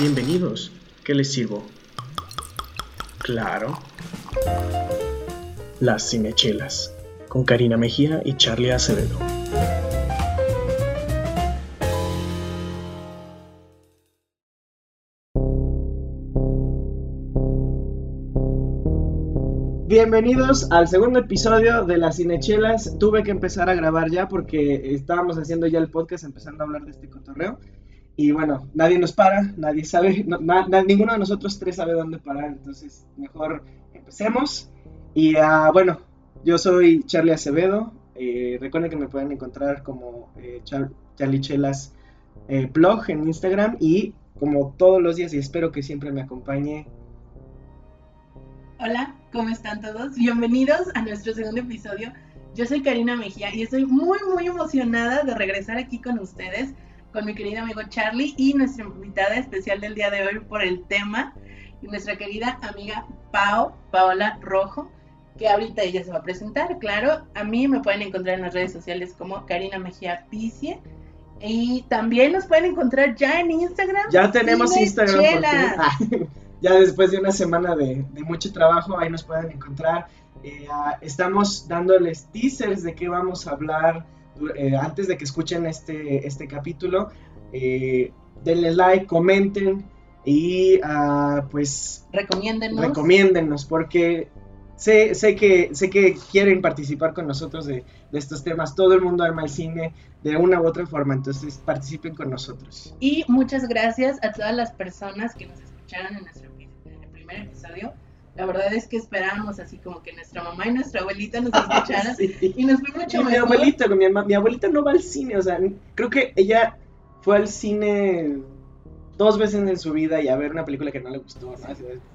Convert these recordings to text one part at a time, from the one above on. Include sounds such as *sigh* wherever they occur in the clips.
Bienvenidos. ¿Qué les sirvo? Claro. Las Cinechelas, con Karina Mejía y Charlie Acevedo. Bienvenidos al segundo episodio de las Cinechelas. Tuve que empezar a grabar ya porque estábamos haciendo ya el podcast, empezando a hablar de este cotorreo. Y bueno, nadie nos para, nadie sabe, ninguno de nosotros tres sabe dónde parar, entonces mejor empecemos. Y uh, bueno, yo soy Charlie Acevedo, eh, recuerden que me pueden encontrar como eh, Charlie Chelas eh, blog en Instagram y como todos los días y espero que siempre me acompañe. Hola, ¿cómo están todos? Bienvenidos a nuestro segundo episodio. Yo soy Karina Mejía y estoy muy muy emocionada de regresar aquí con ustedes con mi querido amigo Charlie y nuestra invitada especial del día de hoy por el tema, nuestra querida amiga Pao, Paola Rojo, que ahorita ella se va a presentar, claro. A mí me pueden encontrar en las redes sociales como Karina Mejía Picie. Y también nos pueden encontrar ya en Instagram. Ya tenemos Instagram. Ah, *laughs* ya después de una semana de, mucho trabajo, ahí nos pueden encontrar. Eh, ah, estamos dándoles teasers de qué vamos a hablar eh, antes de que escuchen este, este capítulo, eh, denle like, comenten y uh, pues recomiéndennos. recomiéndennos porque sé, sé, que, sé que quieren participar con nosotros de, de, estos temas. Todo el mundo ama el cine de una u otra forma, entonces participen con nosotros. Y muchas gracias a todas las personas que nos escucharon en nuestro primer episodio la verdad es que esperábamos así como que nuestra mamá y nuestra abuelita nos *laughs* escucharan y nos fue mucho Mi abuelita, mi, mi abuelita no va al cine, o sea, creo que ella fue al cine dos veces en su vida y a ver una película que no le gustó, ¿no?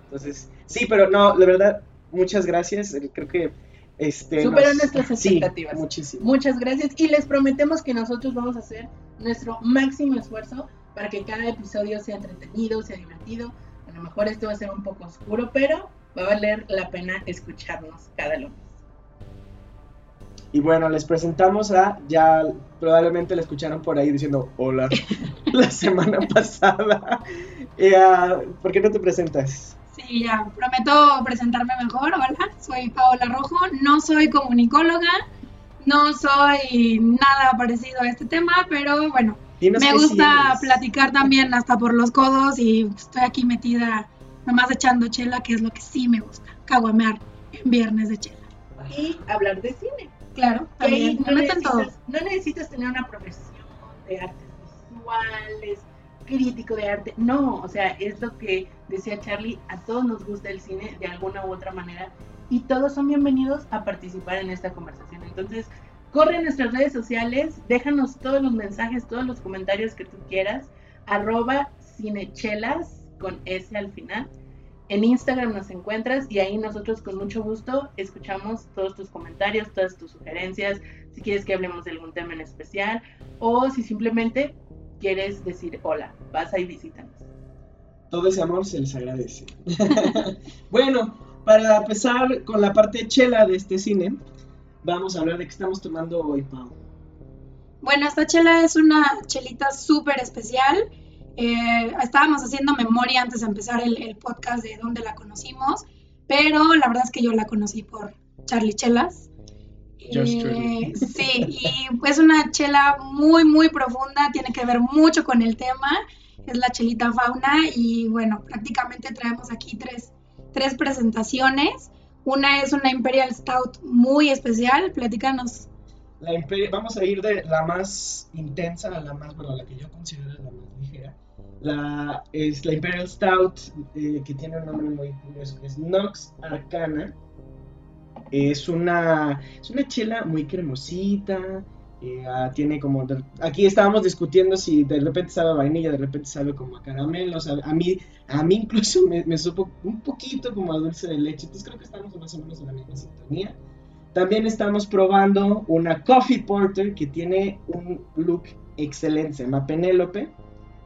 Entonces, sí, pero no, la verdad, muchas gracias, eh, creo que... Este, Superó nuestras expectativas. muchísimo. Muchas gracias y les prometemos que nosotros vamos a hacer nuestro máximo esfuerzo para que cada episodio sea entretenido, sea divertido. A lo mejor esto va a ser un poco oscuro, pero va a valer la pena escucharnos cada lunes. Y bueno, les presentamos a, ya probablemente le escucharon por ahí diciendo hola *laughs* la semana pasada. Eh, ¿Por qué no te presentas? Sí, ya, prometo presentarme mejor. Hola, soy Paola Rojo, no soy comunicóloga, no soy nada parecido a este tema, pero bueno, me gusta platicar también hasta por los codos y estoy aquí metida nomás echando chela, que es lo que sí me gusta, caguamear en viernes de chela. Y hablar de cine. Claro, también, no, necesitas, no necesitas tener una profesión de artes visuales, crítico de arte, no, o sea, es lo que decía Charlie, a todos nos gusta el cine de alguna u otra manera y todos son bienvenidos a participar en esta conversación. Entonces, corre en nuestras redes sociales, déjanos todos los mensajes, todos los comentarios que tú quieras, arroba cinechelas con S al final. En Instagram nos encuentras y ahí nosotros con mucho gusto escuchamos todos tus comentarios, todas tus sugerencias, si quieres que hablemos de algún tema en especial o si simplemente quieres decir hola, vas ahí visítanos. Todo ese amor se les agradece. *laughs* bueno, para empezar con la parte chela de este cine, vamos a hablar de qué estamos tomando hoy, Pau. Bueno, esta chela es una chelita súper especial eh, estábamos haciendo memoria antes de empezar el, podcast de dónde la conocimos, pero la verdad es que yo la conocí por Charlie Chelas. Eh, *laughs* sí, y es una chela muy, muy profunda, tiene que ver mucho con el tema, es la chelita fauna y bueno, prácticamente traemos aquí tres, tres presentaciones. Una es una Imperial Stout muy especial, platícanos. La vamos a ir de la más intensa a la más, bueno, la que yo considero la más ligera. La, es la Imperial Stout, eh, que tiene un nombre muy curioso, que es Nox Arcana. Es una, es una chela muy cremosita. Eh, ah, tiene como. aquí estábamos discutiendo si de repente sabe a vainilla, de repente sabe como a caramelo. a, mí, a mí incluso me, me, supo un poquito como a dulce de leche. Entonces creo que estamos más o menos en la misma sintonía. También estamos probando una Coffee Porter que tiene un look excelente. Se llama Penélope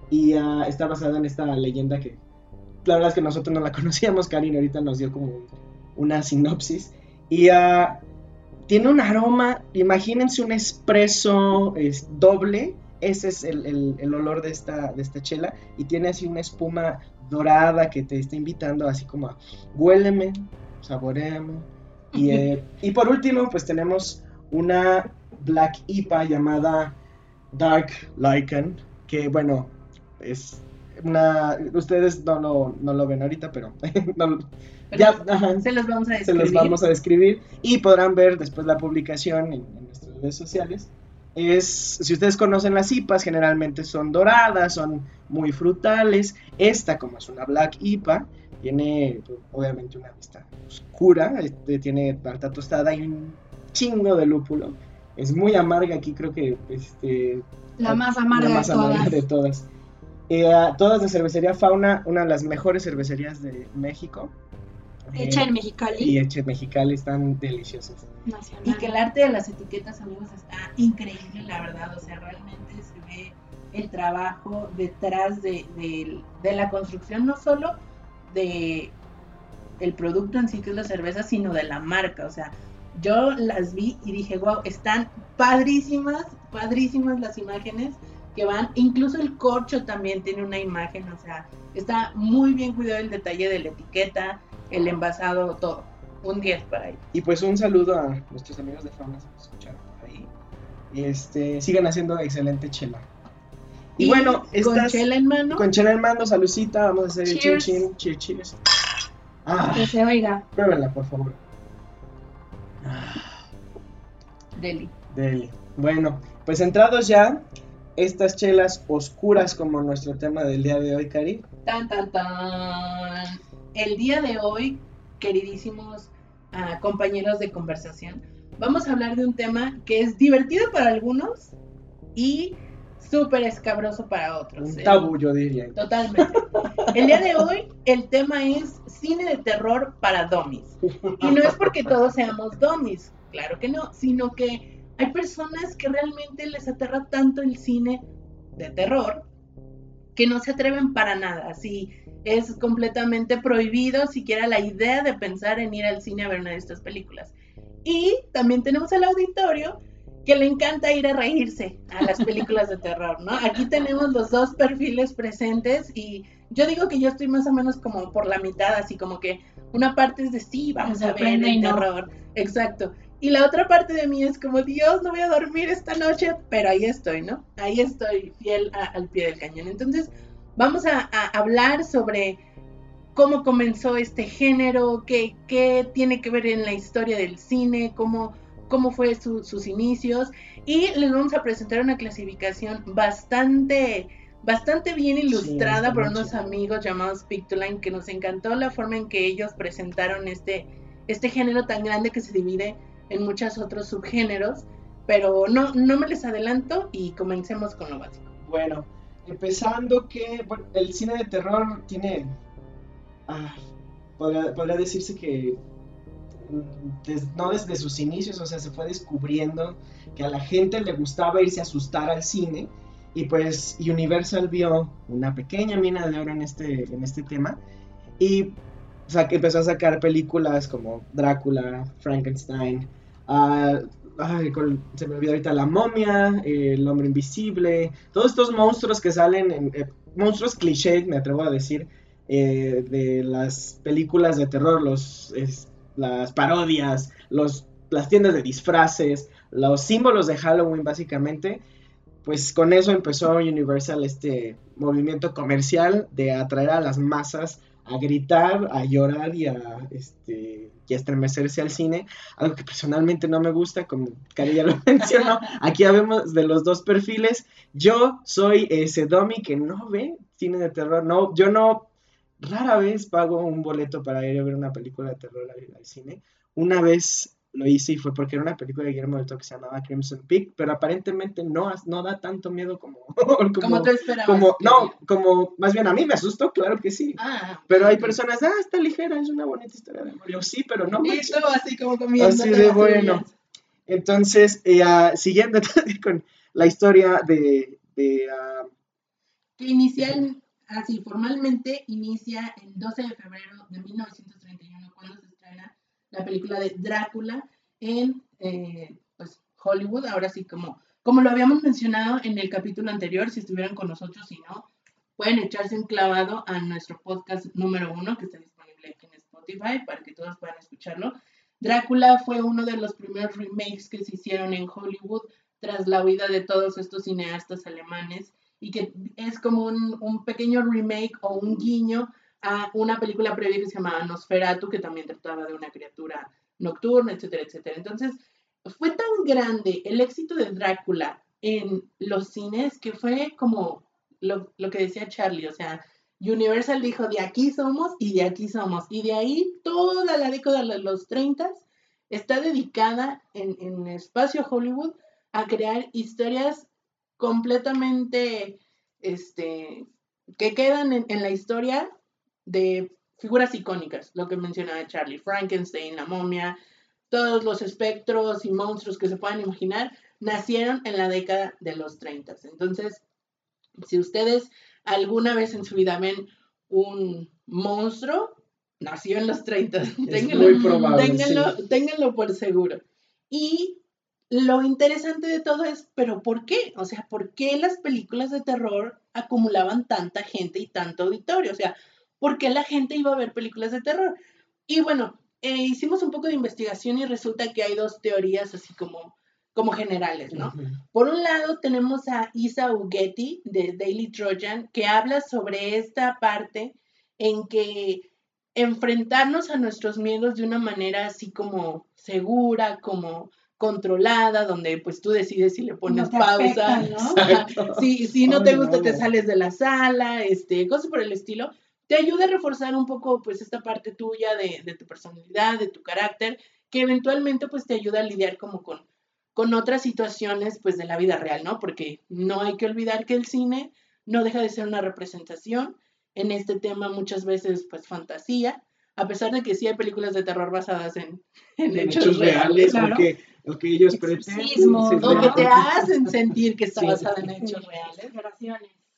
y uh, está basada en esta leyenda que la verdad es que nosotros no la *laughs* conocíamos, Karin ahorita nos dio como una sinopsis. Y uh, tiene un aroma, imagínense un espresso es, doble ese es el, olor de esta, de esta chela y tiene así una espuma dorada que te está invitando así como a huéleme, saboreame. Y, eh, *laughs* y por último, pues tenemos una Black IPA llamada Dark Lycan, que bueno, es una... Ustedes no lo, no lo ven ahorita, pero... *laughs* ya, se los vamos a describir. Se los vamos a describir y podrán ver después la publicación en, en nuestras redes sociales es, si ustedes conocen las IPAs, generalmente son doradas, son muy frutales. Esta, como es una Black IPA, tiene pues, obviamente una vista oscura, este, tiene tarta tostada y un chingo de lúpulo. Es muy amarga aquí, creo que este, la más amarga, de, todas. Eh, todas de cervecería Fauna, una de las mejores cervecerías de México. Hecha en Mexicali. Y hecha en Mexicali, están deliciosas. Y que el arte de las etiquetas, amigos, está increíble, la verdad. O sea, realmente se ve el trabajo detrás de, la construcción, no solo de el producto en sí que es la cerveza, sino de la marca. O sea, yo las vi y dije, wow, están padrísimas, padrísimas las imágenes que van. Incluso el corcho también tiene una imagen, o sea, está muy bien cuidado el detalle de la etiqueta el envasado, todo. Un 10 para ahí. Y pues un saludo a nuestros amigos de Fauna que escucharon por ahí. Y este, sigan haciendo excelente chela. Y, bueno, con chela en mano. Con chela en mano, salucita, vamos a hacer el chin chin, cheers, cheers. Ah, que se oiga. Pruébenla, por favor. Deli. Deli. Bueno, pues entrados ya, estas chelas oscuras como nuestro tema del día de hoy, Cari. Tan, tan, tan el día de hoy, queridísimos ah, compañeros de conversación, vamos a hablar de un tema que es divertido para algunos y súper escabroso para otros. Un tabú, yo diría. Totalmente. El día de hoy, el tema es cine de terror para domis. Y no es porque todos seamos domis, claro que no, sino que hay personas que realmente les aterra tanto el cine de terror que no se atreven para nada. Así es completamente prohibido siquiera la idea de pensar en ir al cine a ver una de estas películas. Y también tenemos al auditorio que le encanta ir a reírse a las películas de terror, ¿no? Aquí tenemos los dos perfiles presentes y yo digo que yo estoy más o menos como por la mitad, así como que una parte es de sí, vamos a ver el terror, exacto. Y la otra parte de mí es como, Dios, no voy a dormir esta noche, pero ahí estoy, ¿no? Ahí estoy fiel al pie del cañón. Entonces, vamos a, hablar sobre cómo comenzó este género, qué, qué, tiene que ver en la historia del cine, cómo, cómo fue sus inicios y les vamos a presentar una clasificación bastante bastante bien ilustrada por unos amigos llamados Pictoline que nos encantó la forma en que ellos presentaron este, este género tan grande que se divide en muchos otros subgéneros, pero no, no me les adelanto y comencemos con lo básico. Bueno, empezando que el cine de terror tiene, ah, decirse que mm, no desde sus inicios, o sea, se fue descubriendo que a la gente le gustaba irse a asustar al cine y pues Universal vio una pequeña mina de oro en este, en este tema y o sea, que empezó a sacar películas como Drácula, Frankenstein, uh, se me olvidó ahorita La momia, El hombre invisible, todos estos monstruos que salen, en, eh, monstruos cliché, me atrevo a decir, eh, de las películas de terror, los, las parodias, los, las tiendas de disfraces, los símbolos de Halloween básicamente, pues con eso empezó Universal este movimiento comercial de atraer a las masas a gritar, a llorar y a, este, y estremecerse al cine, algo que personalmente no me gusta, como Cari ya lo *laughs* mencionó, aquí vemos de los dos perfiles, yo soy ese Domi que no ve cine de terror, no, yo no, rara vez pago un boleto para ir a ver una película de terror al cine, una vez lo hice y fue porque era una película de Guillermo del Toro que se llamaba Crimson Peak, pero aparentemente no, no da tanto miedo como... *laughs* como, tú esperabas. Como, no, como más bien a mí me asustó, claro que sí. Ah, pero hay personas, ah, está ligera, es una bonita historia de amor. Yo sí, pero no. Y todo así como comiendo. Así de bueno. Entonces, eh, uh, siguiendo *laughs* con la historia de... de uh, que inicial, así formalmente, inicia el 12 de febrero de 1931, cuando se estrena la película de Drácula en eh, pues, Hollywood, ahora sí como, como lo habíamos mencionado en el capítulo anterior, si estuvieran con nosotros, si no, pueden echarse un clavado a nuestro podcast número uno que está disponible aquí en Spotify para que todos puedan escucharlo. Drácula fue uno de los primeros remakes que se hicieron en Hollywood tras la huida de todos estos cineastas alemanes y que es como un, pequeño remake o un guiño a una película previa que se llamaba Nosferatu, que también trataba de una criatura nocturna, etcétera, etcétera. Entonces, fue tan grande el éxito de Drácula en los cines que fue como lo, lo, que decía Charlie, o sea, Universal dijo, de aquí somos y de aquí somos. Y de ahí toda la década de los 30 está dedicada en, en espacio Hollywood a crear historias completamente, este, que quedan en, en la historia de figuras icónicas, lo que mencionaba Charlie, Frankenstein, la momia, todos los espectros y monstruos que se puedan imaginar, nacieron en la década de los 30. Entonces, si ustedes alguna vez en su vida ven un monstruo, nació en los 30. ténganlo, muy probable. Ténganlo, por seguro. Y lo interesante de todo es, pero ¿por qué? O sea, ¿por qué las películas de terror acumulaban tanta gente y tanto auditorio? O sea, ¿por qué la gente iba a ver películas de terror? Y bueno, eh, hicimos un poco de investigación y resulta que hay dos teorías así como como generales, ¿no? Por un lado tenemos a Isa Ugetti de Daily Trojan que habla sobre esta parte en que enfrentarnos a nuestros miedos de una manera así como segura, como controlada, donde pues tú decides si le pones pausa, ¿no? *laughs* si, no te gusta te sales de la sala, este, cosas por el estilo, te ayuda a reforzar un poco pues esta parte tuya de, de tu personalidad, de tu carácter, que eventualmente pues te ayuda a lidiar como con con otras situaciones pues de la vida real, ¿no? Porque no hay que olvidar que el cine no deja de ser una representación en este tema muchas veces pues fantasía, a pesar de que sí hay películas de terror basadas en, hechos, reales, o, que, ellos pretenden, o que te hacen sentir que está basada en hechos reales.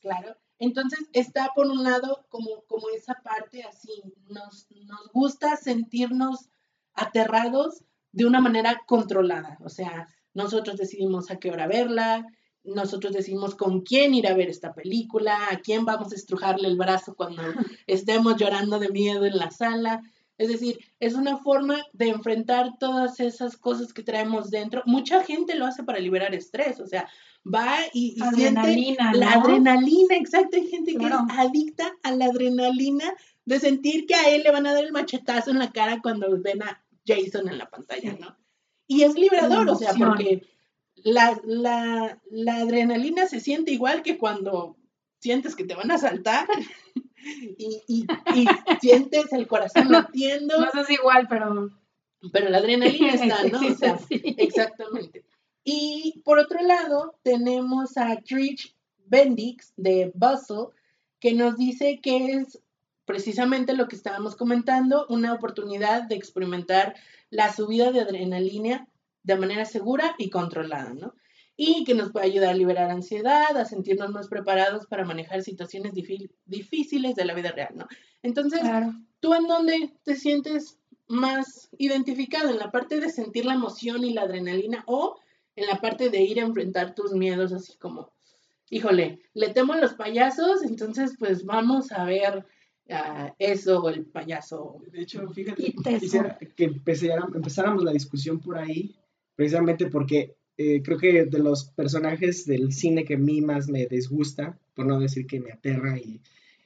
Claro. Entonces está por un lado como, como esa parte así, nos, nos gusta sentirnos aterrados de una manera controlada, o sea, nosotros decidimos a qué hora verla, nosotros decidimos con quién ir a ver esta película, a quién vamos a estrujarle el brazo cuando *laughs* estemos llorando de miedo en la sala. Es decir, es una forma de enfrentar todas esas cosas que traemos dentro. Mucha gente lo hace para liberar estrés, o sea, va y, siente la adrenalina, exacto. Hay gente que es adicta a la adrenalina de sentir que a él le van a dar el machetazo en la cara cuando ven a Jason en la pantalla, ¿no? Y es liberador, o sea, porque la, adrenalina se siente igual que cuando sientes que te van a saltar *laughs* y, sientes el corazón latiendo. No es igual, pero... Pero la adrenalina está, *laughs* ¿no? O sea, exactamente. Y por otro lado, tenemos a Trish Bendix de Bustle, que nos dice que es precisamente lo que estábamos comentando, una oportunidad de experimentar la subida de adrenalina de manera segura y controlada, ¿no? Y que nos puede ayudar a liberar ansiedad, a sentirnos más preparados para manejar situaciones difíciles de la vida real, ¿no? Entonces, ¿tú en dónde te sientes más identificado? ¿En la parte de sentir la emoción y la adrenalina o en la parte de ir a enfrentar tus miedos así como, híjole, le temo a los payasos, entonces pues vamos a ver eso, el payaso. De hecho, fíjate, quisiera que empezáramos la discusión por ahí, precisamente porque eh, creo que de los personajes del cine que a mí más me disgusta, por no decir que me aterra y,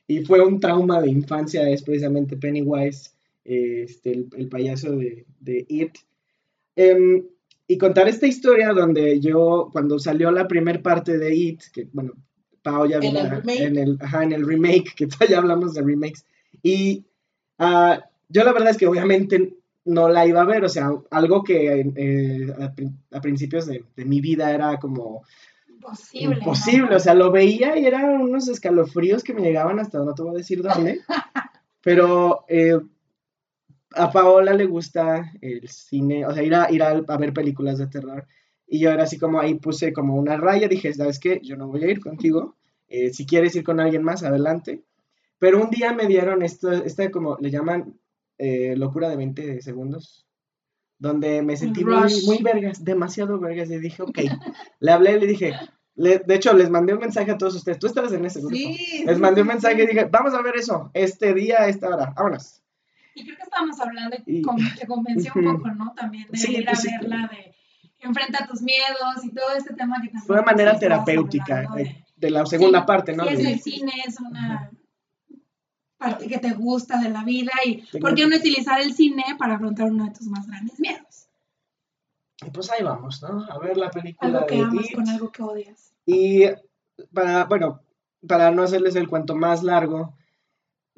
y fue un trauma de infancia, es precisamente Pennywise, este, el, payaso de, de It. Em, y contar esta historia donde yo, cuando salió la primera parte de It, que bueno, Pau ya ¿En, el en, el, ajá, en el remake, que *laughs* ya hablamos de remakes. Y uh, yo la verdad es que obviamente no la iba a ver, o sea, algo que eh, a, principios de, de, mi vida era como imposible, imposible o sea, lo veía y eran unos escalofríos que me llegaban hasta no te voy a decir dónde, *laughs* pero eh, a Paola le gusta el cine, o sea, ir a, ir a, a ver películas de terror. Y yo era así como ahí puse como una raya, dije, ¿sabes qué? Yo no voy a ir contigo. Eh, si quieres ir con alguien más, adelante. Pero un día me dieron esto, esta como le llaman eh, locura de 20 segundos. donde me sentí muy, muy vergas, demasiado vergas, y dije, ok, le hablé y le dije, de hecho, les mandé un mensaje a todos ustedes, tú estabas en ese grupo, sí, les mandé un mensaje y dije, vamos a ver eso, este día, esta hora, vámonos. Y creo que estábamos hablando y, te convenció un *laughs* poco, ¿no? También de ir a pues verla, de enfrenta tus miedos y todo este tema que también... Fue de manera terapéutica, de, la segunda parte, ¿no? Sí, el cine es una parte que te gusta de la vida y ¿por qué no utilizar el cine para afrontar uno de tus más grandes miedos? Y pues ahí vamos, ¿no? A ver la película algo que amas con algo que odias. Y para, bueno, para no hacerles el cuento más largo,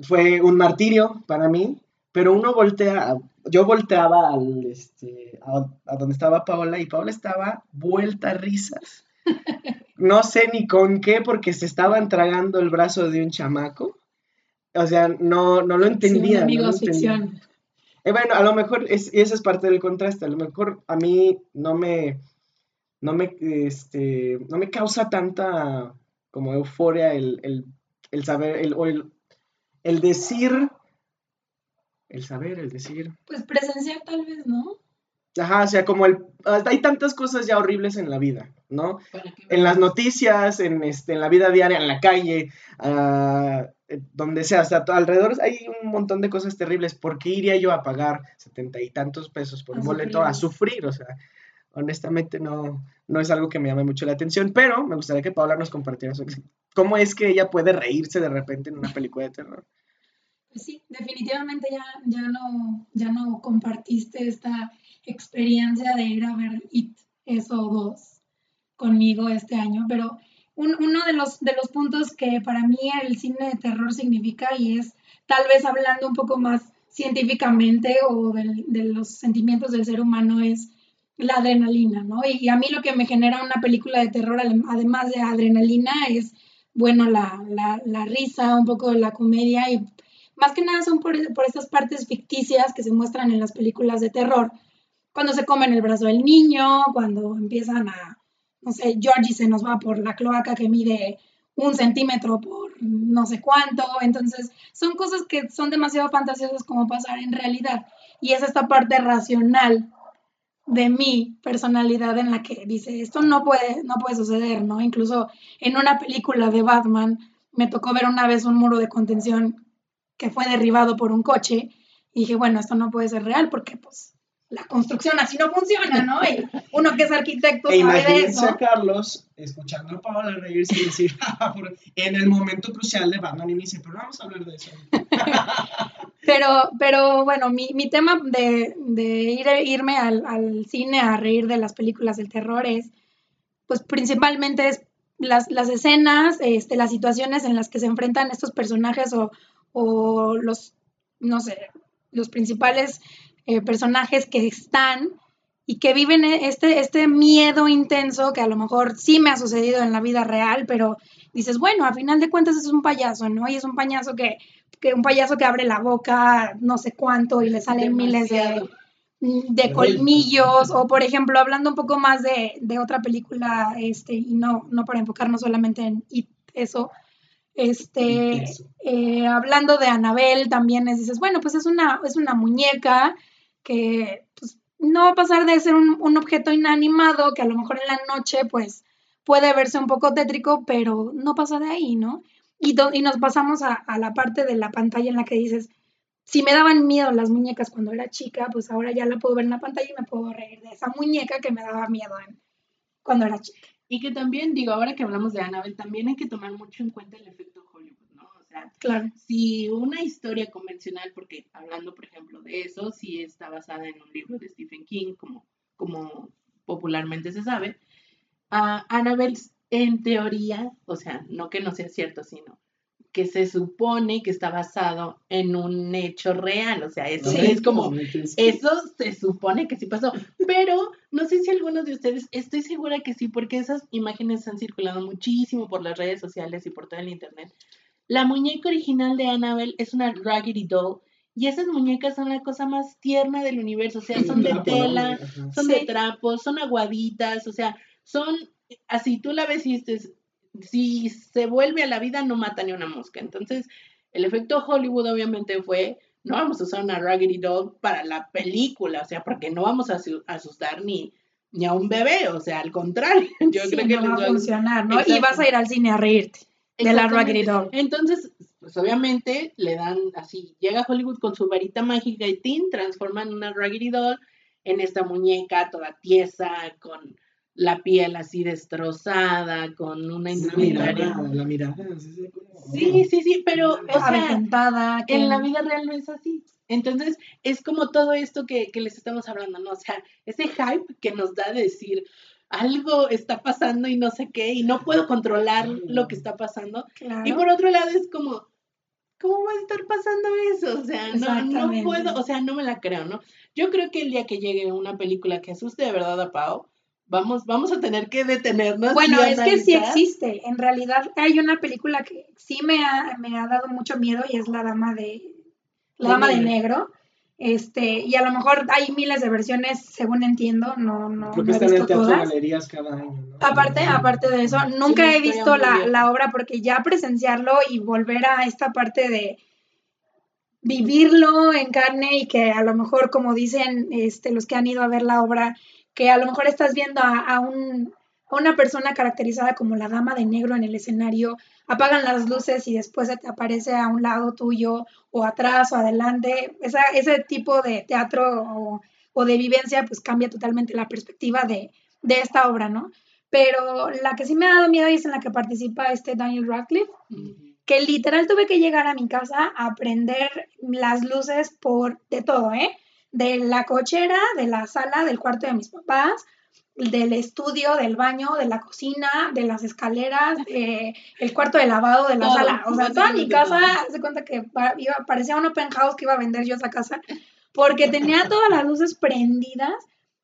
fue un martirio para mí, pero uno voltea, yo volteaba al, este, a, a donde estaba Paola y Paola estaba vuelta a risas. *laughs* No sé ni con qué, porque se estaban tragando el brazo de un chamaco. O sea, no, no lo entendía. amigos, ficción. Eh, bueno, a lo mejor es, esa es parte del contraste. A lo mejor a mí no me, no me, este, no me causa tanta como euforia el, saber, el, el, el decir, el saber, el decir. Pues presenciar tal vez, ¿no? Ajá, o sea, como el... Hay tantas cosas ya horribles en la vida, ¿no? En las noticias, en, este, en la vida diaria, en la calle, uh, donde sea, hasta alrededor hay un montón de cosas terribles. ¿Por qué iría yo a pagar setenta y tantos pesos por un boleto a sufrir? O sea, honestamente no, no es algo que me llame mucho la atención, pero me gustaría que Paula nos compartiera cómo es que ella puede reírse de repente en una película de terror. Sí, definitivamente ya, ya, no, ya no compartiste esta experiencia de ir a ver It, eso dos, conmigo este año, pero uno de los, de los puntos que para mí el cine de terror significa y es tal vez hablando un poco más científicamente o de los sentimientos del ser humano es la adrenalina, ¿no? Y, a mí lo que me genera una película de terror, además de adrenalina, es, bueno, la, la, risa, un poco de la comedia y más que nada son por, por estas partes ficticias que se muestran en las películas de terror. Cuando se comen el brazo del niño, cuando empiezan a, no sé, Georgie se nos va por la cloaca que mide un centímetro por no sé cuánto. Entonces, son cosas que son demasiado fantasiosas como pasar en realidad. Y es esta parte racional de mi personalidad en la que dice, esto no puede, no puede suceder, ¿no? Incluso en una película de Batman me tocó ver una vez un muro de contención que fue derribado por un coche y dije, bueno, esto no puede ser real porque pues la construcción así no funciona, ¿no? Y uno que es arquitecto e sabe de eso. a Carlos escuchando a Paola reírse y decir, *laughs* ah, en el momento crucial de Batman y me dice, pero vamos a hablar de eso. *laughs* pero, pero bueno, mi, mi tema de, de ir, irme al, al, cine a reír de las películas del terror es, pues principalmente es las, las escenas, este, las situaciones en las que se enfrentan estos personajes o, o los, no sé, los principales eh, personajes que están y que viven e-, este, este miedo intenso que a lo mejor sí me ha sucedido en la vida real, pero dices, bueno, a final de cuentas es un payaso, ¿no? Y es un payaso que, que un payaso que abre la boca no sé cuánto y le salen miles de, de colmillos, o por ejemplo, hablando un poco más de, de, otra película, este, y no, no para enfocarnos solamente en eso, este, eh, hablando de Anabel, también dices, bueno, pues es una, es una muñeca que pues, no va a pasar de ser un, objeto inanimado que a lo mejor en la noche pues puede verse un poco tétrico, pero no pasa de ahí, ¿no? Y, y nos pasamos a, la parte de la pantalla en la que dices, si me daban miedo las muñecas cuando era chica, pues ahora ya la puedo ver en la pantalla y me puedo reír de esa muñeca que me daba miedo cuando era chica. Y que también, digo, ahora que hablamos de Annabelle, también hay que tomar mucho en cuenta el efecto Claro. Si una historia convencional, porque hablando, por ejemplo, de eso, si está basada en un libro de Stephen King, como, como popularmente se sabe, uh, Annabelle, en teoría, o sea, no que no sea cierto, sino que se supone que está basado en un hecho real, o sea, eso es como, eso se supone que sí pasó, pero no sé si algunos de ustedes, estoy segura que sí, porque esas imágenes han circulado muchísimo por las redes sociales y por todo el internet, la muñeca original de Annabelle es una Raggedy Doll y esas muñecas son la cosa más tierna del universo, o sea, son de tela, son de trapos, son aguaditas, o sea, son, así tú la ves y dices, si se vuelve a la vida no mata ni una mosca. Entonces, el efecto Hollywood obviamente fue no vamos a usar una Raggedy Doll para la película, o sea, porque no vamos a asustar ni, ni a un bebé, o sea, al contrario, *laughs* yo creo que no va a funcionar, ¿no? Y vas a ir al cine a reírte de la Raggedy Doll. Entonces, pues obviamente le dan así, llega Hollywood con su varita mágica y tin, transforman una Raggedy Doll en esta muñeca toda tiesa, con la piel así destrozada, con una indumentaria. La mirada, Sí, sí, sí, pero o sea, en la vida real no es así. Entonces, es como todo esto que, que, les estamos hablando, ¿no? O sea, ese hype que nos da de decir, algo está pasando y no sé qué, y no puedo controlar lo que está pasando. Y por otro lado es como, ¿cómo va a estar pasando eso? O sea, no, no puedo, o sea, no me la creo, ¿no? Yo creo que el día que llegue una película que asuste de verdad a Pau, vamos, vamos a tener que detenernos. Bueno, es que sí existe. En realidad hay una película que sí me ha, me ha dado mucho miedo y es La Dama de, La Dama de Negro. Este, y a lo mejor hay miles de versiones, según entiendo, no, no, Creo que están en teatro galerías cada año, ¿no? Aparte, aparte de eso, nunca he visto la, la, obra porque ya presenciarlo y volver a esta parte de vivirlo en carne y que a lo mejor, como dicen este, los que han ido a ver la obra, que a lo mejor estás viendo a, un, a una persona caracterizada como la dama de negro en el escenario, apagan las luces y después se te aparece a un lado tuyo o atrás o adelante. Esa, ese tipo de teatro o, de vivencia pues cambia totalmente la perspectiva de, de, esta obra, ¿no? Pero la que sí me ha dado miedo es en la que participa este Daniel Radcliffe, que literal tuve que llegar a mi casa a prender las luces por de todo, ¿eh? De la cochera, de la sala, del cuarto de mis papás, del estudio, del baño, de la cocina, de las escaleras, *laughs* el cuarto de lavado de la sala. O sea, toda mi casa, se cuenta que iba, parecía un open house que iba a vender yo esa casa, porque tenía todas las luces prendidas,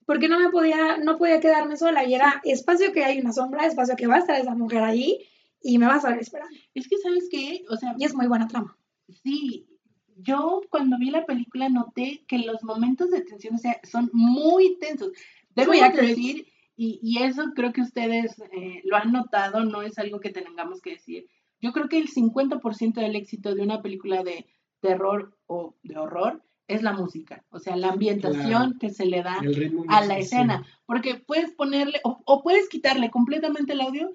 porque no me podía, no podía quedarme sola. Y era espacio que hay una sombra, espacio que va a estar esa mujer ahí y me va a estar esperando. Es que, ¿sabes qué? O sea, y es muy buena trama. Sí, yo cuando vi la película noté que los momentos de tensión o sea, son muy tensos. Debo ya decir, y, y, eso creo que ustedes eh, lo han notado, no es algo que tengamos que decir. Yo creo que el 50% del éxito de una película de terror o de horror es la música, o sea, la ambientación que se le da a la escena, porque puedes ponerle o, o, puedes quitarle completamente el audio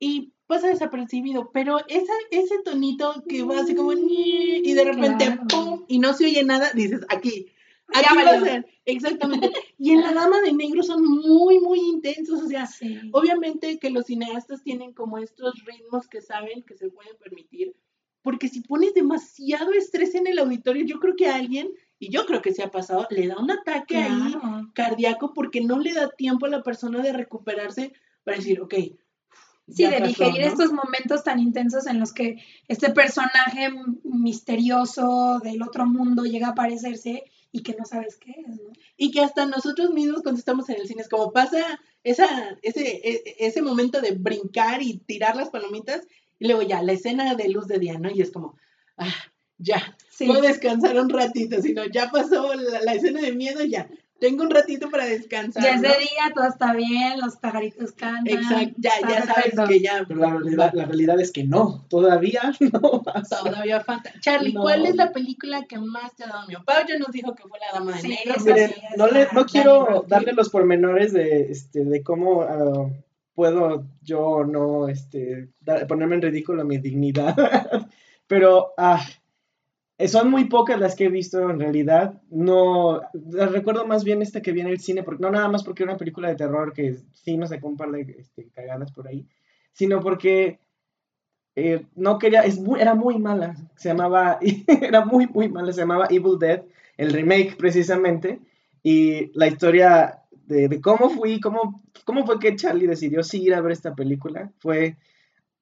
y pasa desapercibido, pero esa, ese tonito que va así como y de repente ¡pum! y no se oye nada, dices, aquí, aquí va a ser, exactamente. y en La Dama de Negro son muy, muy intensos, o sea, obviamente que los cineastas tienen como estos ritmos que saben que se pueden permitir, porque si pones demasiado estrés en el auditorio, yo creo que a alguien, y yo creo que se ha pasado, le da un ataque ahí cardíaco porque no le da tiempo a la persona de recuperarse para decir, ok, Sí, de digerir estos momentos tan intensos en los que este personaje misterioso del otro mundo llega a aparecerse y que no sabes qué es, ¿no? Y que hasta nosotros mismos cuando estamos en el cine es como pasa esa, ese, e, ese momento de brincar y tirar las palomitas y luego ya la escena de luz de día, ¿no? Y es como, ah, ya, puedo descansar un ratito, sino ya pasó la, la escena de miedo, ya, tengo un ratito para descansar. Ya es de día, todo está bien, los pajaritos cantan. Exacto, ya, ya sabes que ya. Pero la realidad, la realidad es que no, todavía *laughs* no pasa. Todavía falta. Charlie, ¿cuál es la película que más te ha dado miedo? Pau ya nos dijo que fue La Dama de Negro. Miren, no, le, no quiero darle los pormenores de, este, de cómo uh, puedo yo no este, ponerme en ridículo mi dignidad. *laughs* Pero, ah, son muy pocas las que he visto en realidad. No, recuerdo más bien esta que viene el cine, porque no nada más porque era una película de terror que sí me sacó un par de este, cagadas por ahí, sino porque eh, no quería, es era muy mala, se llamaba, *laughs* era muy, muy mala, se llamaba Evil Dead, el remake precisamente, y la historia de, de cómo fui, cómo, cómo fue que Charlie decidió sí ir a ver esta película, fue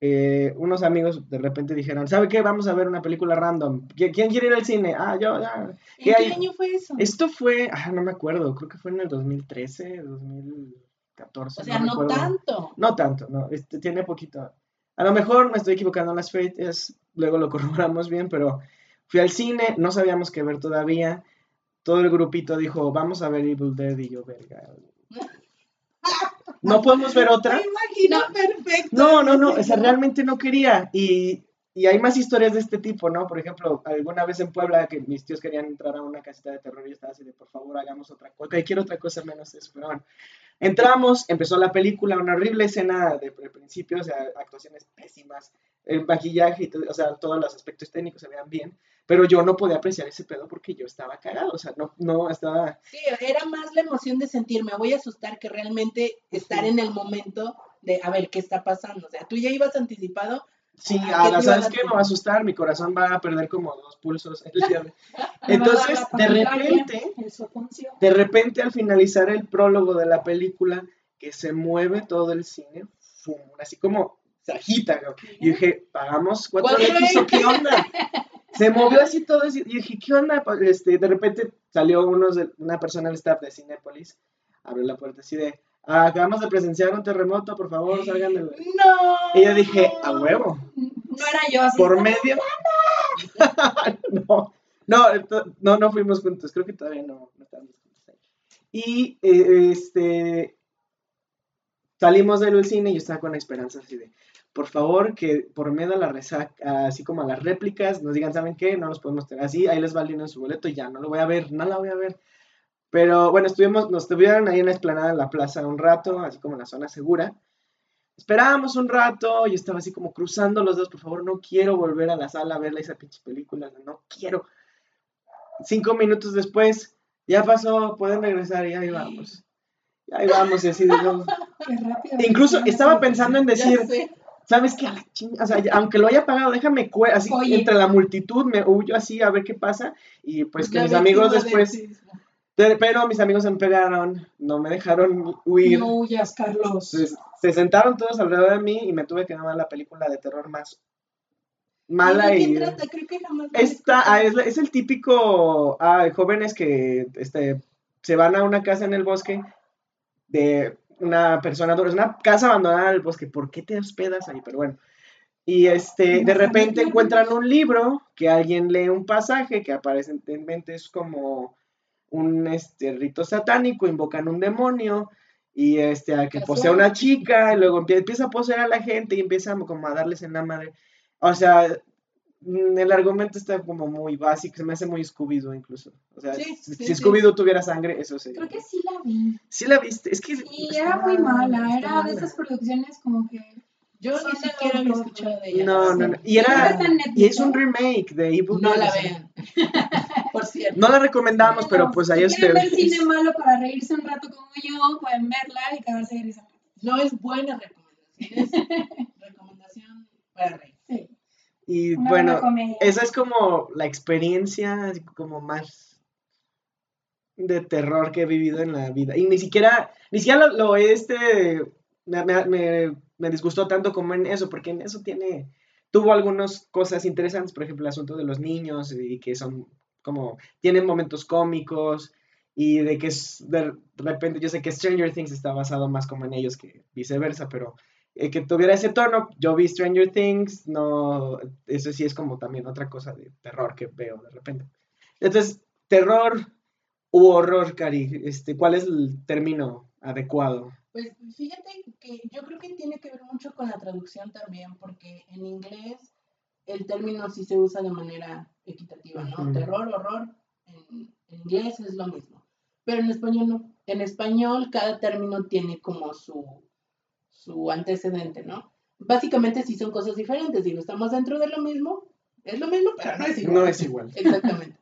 eh, unos amigos de repente dijeron, ¿sabe qué? Vamos a ver una película random. ¿Quién quiere ir al cine? Ah, yo, ya. ¿En qué año fue eso? Esto fue, ah, no me acuerdo, creo que fue en el 2013, 2014. O sea, no, tanto. No tanto, no, este, tiene poquito. A lo mejor me estoy equivocando en las fechas, luego lo *laughs* corroboramos bien, pero fui al cine, no sabíamos qué ver todavía. Todo el grupito dijo, vamos a ver Evil Dead y yo, verga. *laughs* no podemos ver otra. Me imagino perfecto. No, no, no, o sea, realmente no quería. Y, y hay más historias de este tipo, ¿no? Por ejemplo, alguna vez en Puebla que mis tíos querían entrar a una casita de terror y estaba así de, por favor, hagamos otra cosa. Ok, quiero otra cosa menos eso, pero bueno. Entramos, empezó la película, una horrible escena de, principio, o sea, actuaciones pésimas, el maquillaje, y todo, o sea, todos los aspectos técnicos se veían bien, pero yo no podía apreciar ese pedo porque yo estaba cagado, o sea, no, no estaba... Sí, era más la emoción de sentir, me voy a asustar que realmente estar en el momento de, a ver, ¿qué está pasando? O sea, tú ya ibas anticipado Sí, ahora, ¿sabes qué? Me va a asustar, mi corazón va a perder como dos pulsos *laughs* Entonces, de repente, de repente al finalizar el prólogo de la película, que se mueve todo el cine, así como se agita, y dije, pagamos 4X o qué onda. Se *laughs* movió así todo, y dije, ¿qué onda? Este, de repente salió uno de, una persona del staff de Cinepolis, abrió la puerta así de, acabamos de presenciar un terremoto, por favor, salgan de... ¡No! Y yo dije, a huevo. No era yo así. Por medio... *laughs* no, no, no, no fuimos juntos, creo que todavía no, no estábamos juntos ahí. Y, eh, este... Salimos del cine y yo estaba con la esperanza así de, por favor, que por medio de la resaca, así como a las réplicas, nos digan, ¿saben qué? No nos podemos tener así, ahí les va el dinero en su boleto y ya, no lo voy a ver, no la voy a ver. Pero bueno, estuvimos, nos estuvieron ahí en la explanada en la plaza un rato, así como en la zona segura. Esperábamos un rato, y estaba así como cruzando los dedos, por favor, no quiero volver a la sala a ver esa pinche película, no quiero. Cinco minutos después, ya pasó, pueden regresar y ahí vamos. Y ahí vamos, y así de Incluso estaba pensando en decir, ¿sabes qué? O sea, aunque lo haya pagado, déjame, así entre la multitud, me huyo así a ver qué pasa. Y pues que mis amigos después pero mis amigos se pegaron, no me dejaron huir. No huyas, Carlos. Se, sentaron todos alrededor de mí y me tuve que ver la película de terror más mala y... Trata? Creo que Esta, ah, es, el típico ah, jóvenes que este, se van a una casa en el bosque de una persona, es una casa abandonada en el bosque, ¿por qué te hospedas ahí? Pero bueno. Y este, de repente encuentran un libro que alguien lee un pasaje que aparentemente es como un este, rito satánico, invocan un demonio y este, a que posea una chica, y luego empieza a poseer a la gente y empieza como a darles en la madre. O sea, mm, el argumento está como muy básico, se me hace muy scooby incluso. O sea, si scooby tuviera sangre, eso sería. Creo que sí la vi. Sí la viste, es que... Sí, era muy mala, era de esas producciones como que yo ni siquiera había escuchado de ella. No, no, no. Y, era, y es un remake de Evil No la vean. *laughs* Por cierto. No la recomendamos, pero pues ahí ustedes. Si quieren ver cine malo para reírse un rato como yo, pueden verla y quedarse de risa. No es buena recomendación, es *laughs* recomendación para reír. Sí. Y bueno, esa es como la experiencia como más de terror que he vivido en la vida. Y ni siquiera, ni siquiera lo, lo este, me, me me disgustó tanto como en eso, porque en eso tiene, tuvo algunas cosas interesantes, por ejemplo, el asunto de los niños y que son como, tienen momentos cómicos y de que de repente, yo sé que Stranger Things está basado más como en ellos que viceversa, pero eh, que tuviera ese tono, yo vi Stranger Things, no, eso sí es como también otra cosa de terror que veo de repente. Entonces, terror u horror, Cari, este, ¿cuál es el término adecuado? Pues fíjate que yo creo que tiene que ver mucho con la traducción también, porque en inglés el término sí se usa de manera equitativa, ¿no? Terror, horror, en, inglés es lo mismo, pero en español no. En español cada término tiene como su, su antecedente, ¿no? Básicamente sí son cosas diferentes, no estamos dentro de lo mismo, es lo mismo, pero no es igual. No es igual. *laughs* Exactamente.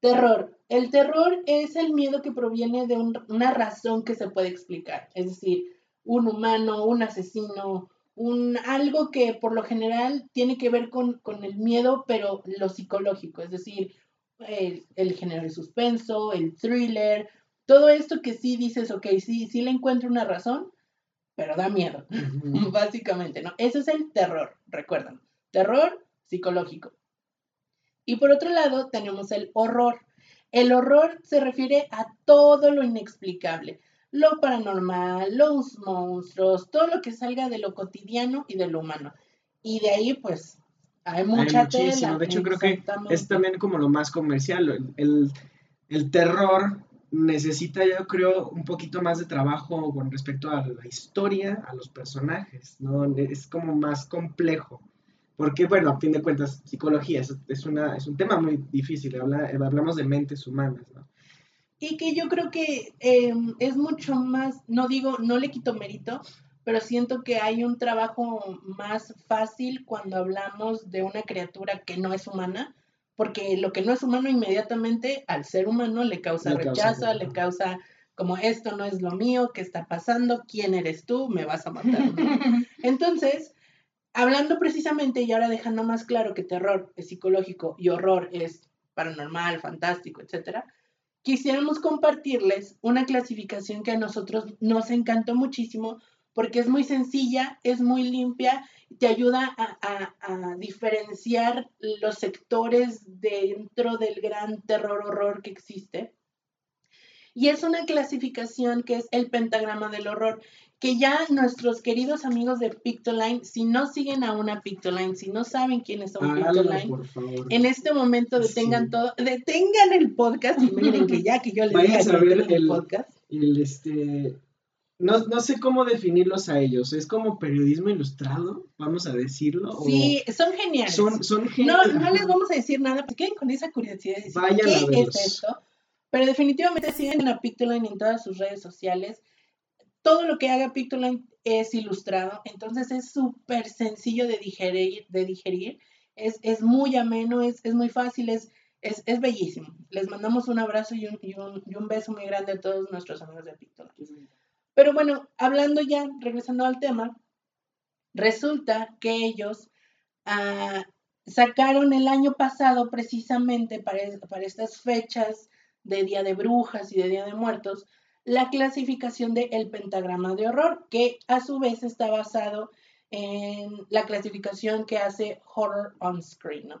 Terror. El terror es el miedo que proviene de una razón que se puede explicar. Es decir, un humano, un asesino, un, algo que por lo general tiene que ver con, el miedo, pero lo psicológico. Es decir, el, género de suspenso, el thriller, todo esto que sí dices, ok, sí, sí le encuentro una razón, pero da miedo, *laughs* básicamente, ¿no? Ese es el terror, recuerdan. Terror psicológico. Y por otro lado, tenemos el horror. El horror se refiere a todo lo inexplicable, lo paranormal, los monstruos, todo lo que salga de lo cotidiano y de lo humano. Y de ahí, pues, hay mucha hay De hecho, creo que es también como lo más comercial. El, el, terror necesita, yo creo, un poquito más de trabajo con respecto a la historia, a los personajes, ¿no? Es como más complejo Porque, bueno, a fin de cuentas, psicología es, una, es un tema muy difícil, hablamos de mentes humanas, ¿no? Y que yo creo que em, es mucho más, no digo, no le quito mérito, pero siento que hay un trabajo más fácil cuando hablamos de una criatura que no es humana, porque lo que no es humano inmediatamente al ser humano le causa rechazo, le causa como esto no es lo mío, ¿qué está pasando? ¿Quién eres tú? Me vas a matar. *laughs* Entonces, hablando precisamente y ahora dejando más claro que terror es psicológico y horror es paranormal, fantástico, etcétera, quisiéramos compartirles una clasificación que a nosotros nos encantó muchísimo porque es muy sencilla, es muy limpia, te ayuda a, a diferenciar los sectores dentro del gran terror horror que existe. Y es una clasificación que es el pentagrama del horror que ya nuestros queridos amigos de Pictoline, si no siguen a una Pictoline, si no saben quiénes son Pictoline, en este momento detengan todo, detengan el podcast y miren que ya que yo les Vayan a ver el, podcast. El este no, no, sé cómo definirlos a ellos. ¿Es como periodismo ilustrado? Vamos a decirlo. Sí, son geniales. Son, son geniales. No, no les vamos a decir nada, porque queden con esa curiosidad de decir, ¿qué es esto? Pero definitivamente siguen a Pictoline en todas sus redes sociales todo lo que haga Pictoline es ilustrado, entonces es súper sencillo de digerir, de digerir. Es, es muy ameno, es, es muy fácil, es, es, es, bellísimo. Les mandamos un abrazo y un, y, un, y un, beso muy grande a todos nuestros amigos de Pictoline. Pero bueno, hablando ya, regresando al tema, resulta que ellos ah, sacaron el año pasado precisamente para, para estas fechas de Día de Brujas y de Día de Muertos, la clasificación del el pentagrama de horror, que a su vez está basado en la clasificación que hace Horror on Screen.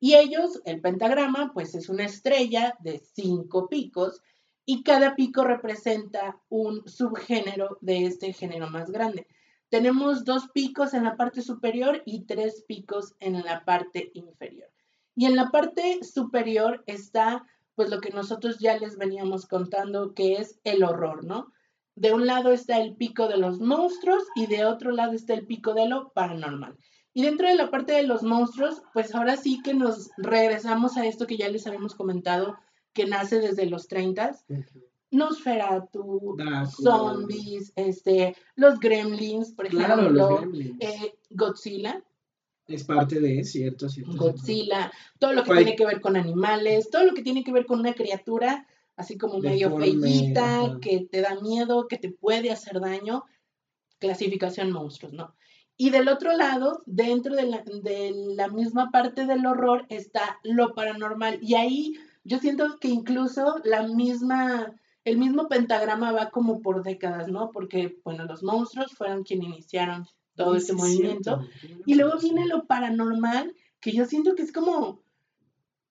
Y ellos, el pentagrama, pues es una estrella de cinco picos y cada pico representa un subgénero de este género más grande. Tenemos dos picos en la parte superior y tres picos en la parte inferior. Y en la parte superior está pues lo que nosotros ya les veníamos contando, que es el horror, ¿no? De un lado está el pico de los monstruos y de otro lado está el pico de lo paranormal. Y dentro de la parte de los monstruos, pues ahora sí que nos regresamos a esto que ya les habíamos comentado, que nace desde los 30. Nosferatu, zombies, este, los gremlins, por ejemplo, eh, Godzilla, es parte de, cierto, cierto. Godzilla, todo lo que tiene que ver con animales, todo lo que tiene que ver con una criatura, así como medio feillita, que te da miedo, que te puede hacer daño, clasificación monstruos, ¿no? Y del otro lado, dentro de la, de la misma parte del horror, está lo paranormal. Y ahí yo siento que incluso la misma, el mismo pentagrama va como por décadas, ¿no? Porque, bueno, los monstruos fueron quienes iniciaron todo ese movimiento. y luego viene lo paranormal, que yo siento que es como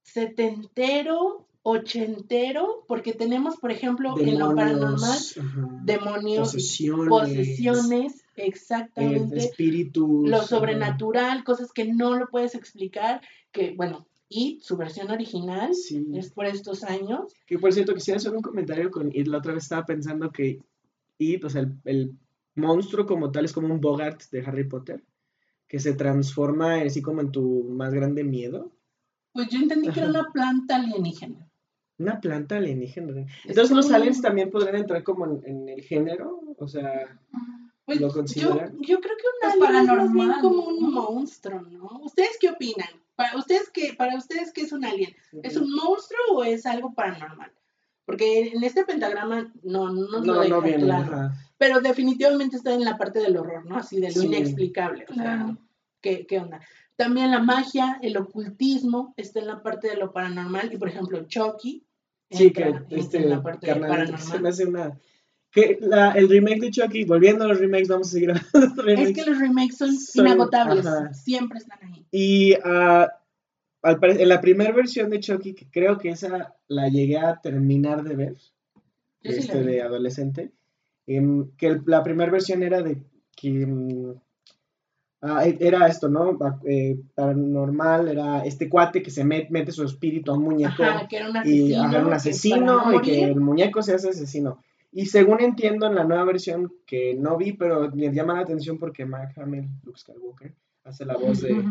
setentero, ochentero, porque tenemos, por ejemplo, en lo paranormal, demonios, posesiones, exactamente, espíritus, lo sobrenatural, cosas que no lo puedes explicar, que bueno, y su versión original es por estos años. Que por cierto, quisiera hacer un comentario con It, la otra vez estaba pensando que It, o sea, el monstruo como tal es como un Bogart de Harry Potter, que se transforma así como en tu más grande miedo. Pues yo entendí que era una planta alienígena. Una planta alienígena. Entonces los aliens también podrían entrar como en, el género, o sea, pues ¿lo consideran? Yo, creo que un alien es más bien como un monstruo, ¿no? ¿Ustedes qué opinan? Para ustedes qué, para ustedes qué es un alien? ¿Es un monstruo o es algo paranormal? Porque en este pentagrama no, no nos lo deja claro. Pero definitivamente está en la parte del horror, ¿no? Así de lo inexplicable. O sea, ¿qué, ¿qué, onda? También la magia, el ocultismo, está en la parte de lo paranormal. Y por ejemplo, Chucky. Sí, que este, en la parte paranormal. Se me hace una. Que la, el remake de Chucky, volviendo a los remakes, vamos a seguir hablando de Es que los remakes son, inagotables, siempre están ahí. Y uh, en la primera versión de Chucky, que creo que esa la llegué a terminar de ver, este de adolescente, em, que la primera versión era de que ah, e, era esto, ¿no? Eh, paranormal, era este cuate que se mete su espíritu a un muñeco y haga un asesino y que el muñeco se hace asesino. Y según entiendo en la nueva versión que no vi, pero me llama la atención porque Mark Hamill, Luke Skywalker, hace la voz de,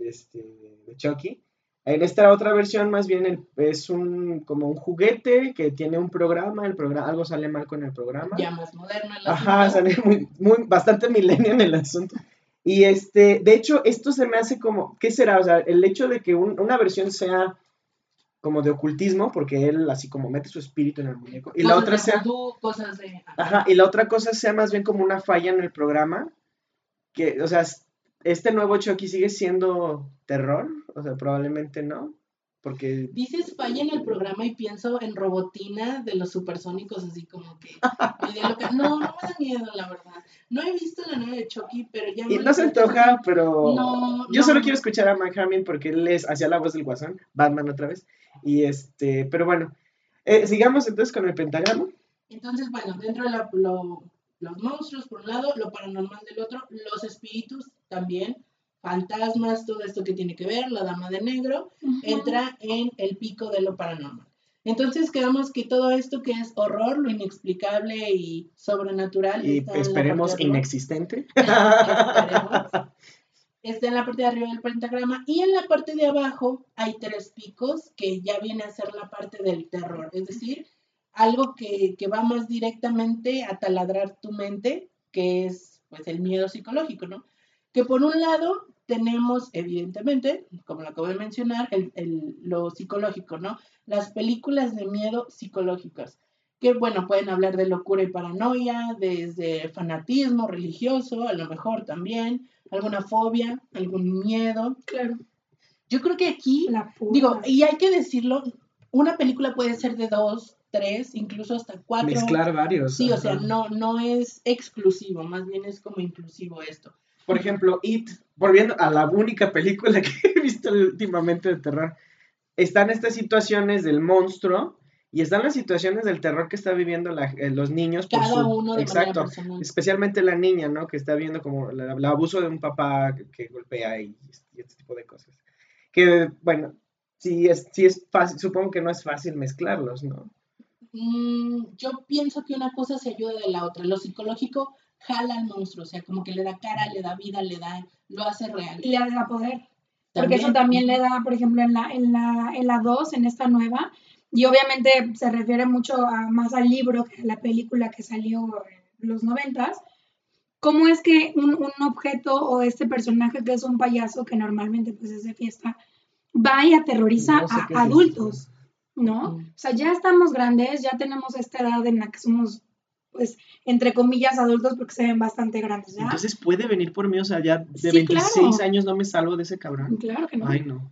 este, de Chucky. En esta otra versión, más bien, es un como un juguete que tiene un programa, el programa, algo sale mal con el programa. Ya más moderno el Ajá, sale muy, muy, bastante milenio en el asunto. Y este, de hecho, esto se me hace como, ¿qué será? O sea, el hecho de que una versión sea como de ocultismo, porque él así como mete su espíritu en el muñeco. Y la otra sea... cosas de... Ajá, y la otra cosa sea más bien como una falla en el programa, que, o sea, este nuevo Chucky sigue siendo terror, o sea, probablemente no, porque... Dices falla en el programa y pienso en Robotina de los supersónicos, así como que... *laughs* No, no me da miedo, la verdad. No he visto la nueva de Chucky, pero ya... Y no se antoja, pero... Yo solo quiero escuchar a Hamill porque él es hacia la voz del guasón, Batman otra vez. Y este, pero bueno, eh, sigamos entonces con el pentagrama. Entonces, bueno, dentro de la, lo, los monstruos por un lado, lo paranormal del otro, los espíritus también, fantasmas, todo esto que tiene que ver, la dama de negro, entra en el pico de lo paranormal. Entonces quedamos que todo esto que es horror, lo inexplicable y sobrenatural. Y esperemos inexistente. *laughs* está en la parte de arriba del pentagrama y en la parte de abajo hay tres picos que ya viene a ser la parte del terror, es decir, algo que, va más directamente a taladrar tu mente, que es pues el miedo psicológico, ¿no? Que por un lado tenemos, evidentemente, como lo acabo de mencionar, el, lo psicológico, ¿no? Las películas de miedo psicológicas, que bueno, pueden hablar de locura y paranoia, desde fanatismo religioso, a lo mejor también, alguna fobia, algún miedo. Claro. Yo creo que aquí, digo, y hay que decirlo, una película puede ser de dos, tres, incluso hasta cuatro. Mezclar varios. Sí, o sea, no, no es exclusivo, más bien es como inclusivo esto. Por ejemplo, It, volviendo a la única película *laughs* que he visto últimamente de terror, están estas situaciones del monstruo y están las situaciones del terror que está viviendo eh, los niños. Por Cada uno de Exacto, especialmente la niña, ¿no? Que está viendo como el abuso de un papá que, golpea y, este tipo de cosas. Que, bueno, sí es, sí es fácil, supongo que no es fácil mezclarlos, ¿no? Mm, yo pienso que una cosa se ayuda de la otra. Lo psicológico jala al monstruo, o sea, como que le da cara, le da vida, le da, lo hace real. Y le da poder. Porque eso también le da, por ejemplo, en la, en la, en la 2, en esta nueva, y obviamente se refiere mucho más al libro que a la película que salió en los noventas. ¿Cómo es que un, objeto o este personaje que es un payaso que normalmente pues es de fiesta va y aterroriza a adultos? ¿No? O sea, ya estamos grandes, ya tenemos esta edad en la que somos pues, entre comillas, adultos porque se ven bastante grandes, ¿ya? Entonces puede venir por mí, o sea, ya de 26 años no me salvo de ese cabrón. Claro que no. Ay, no.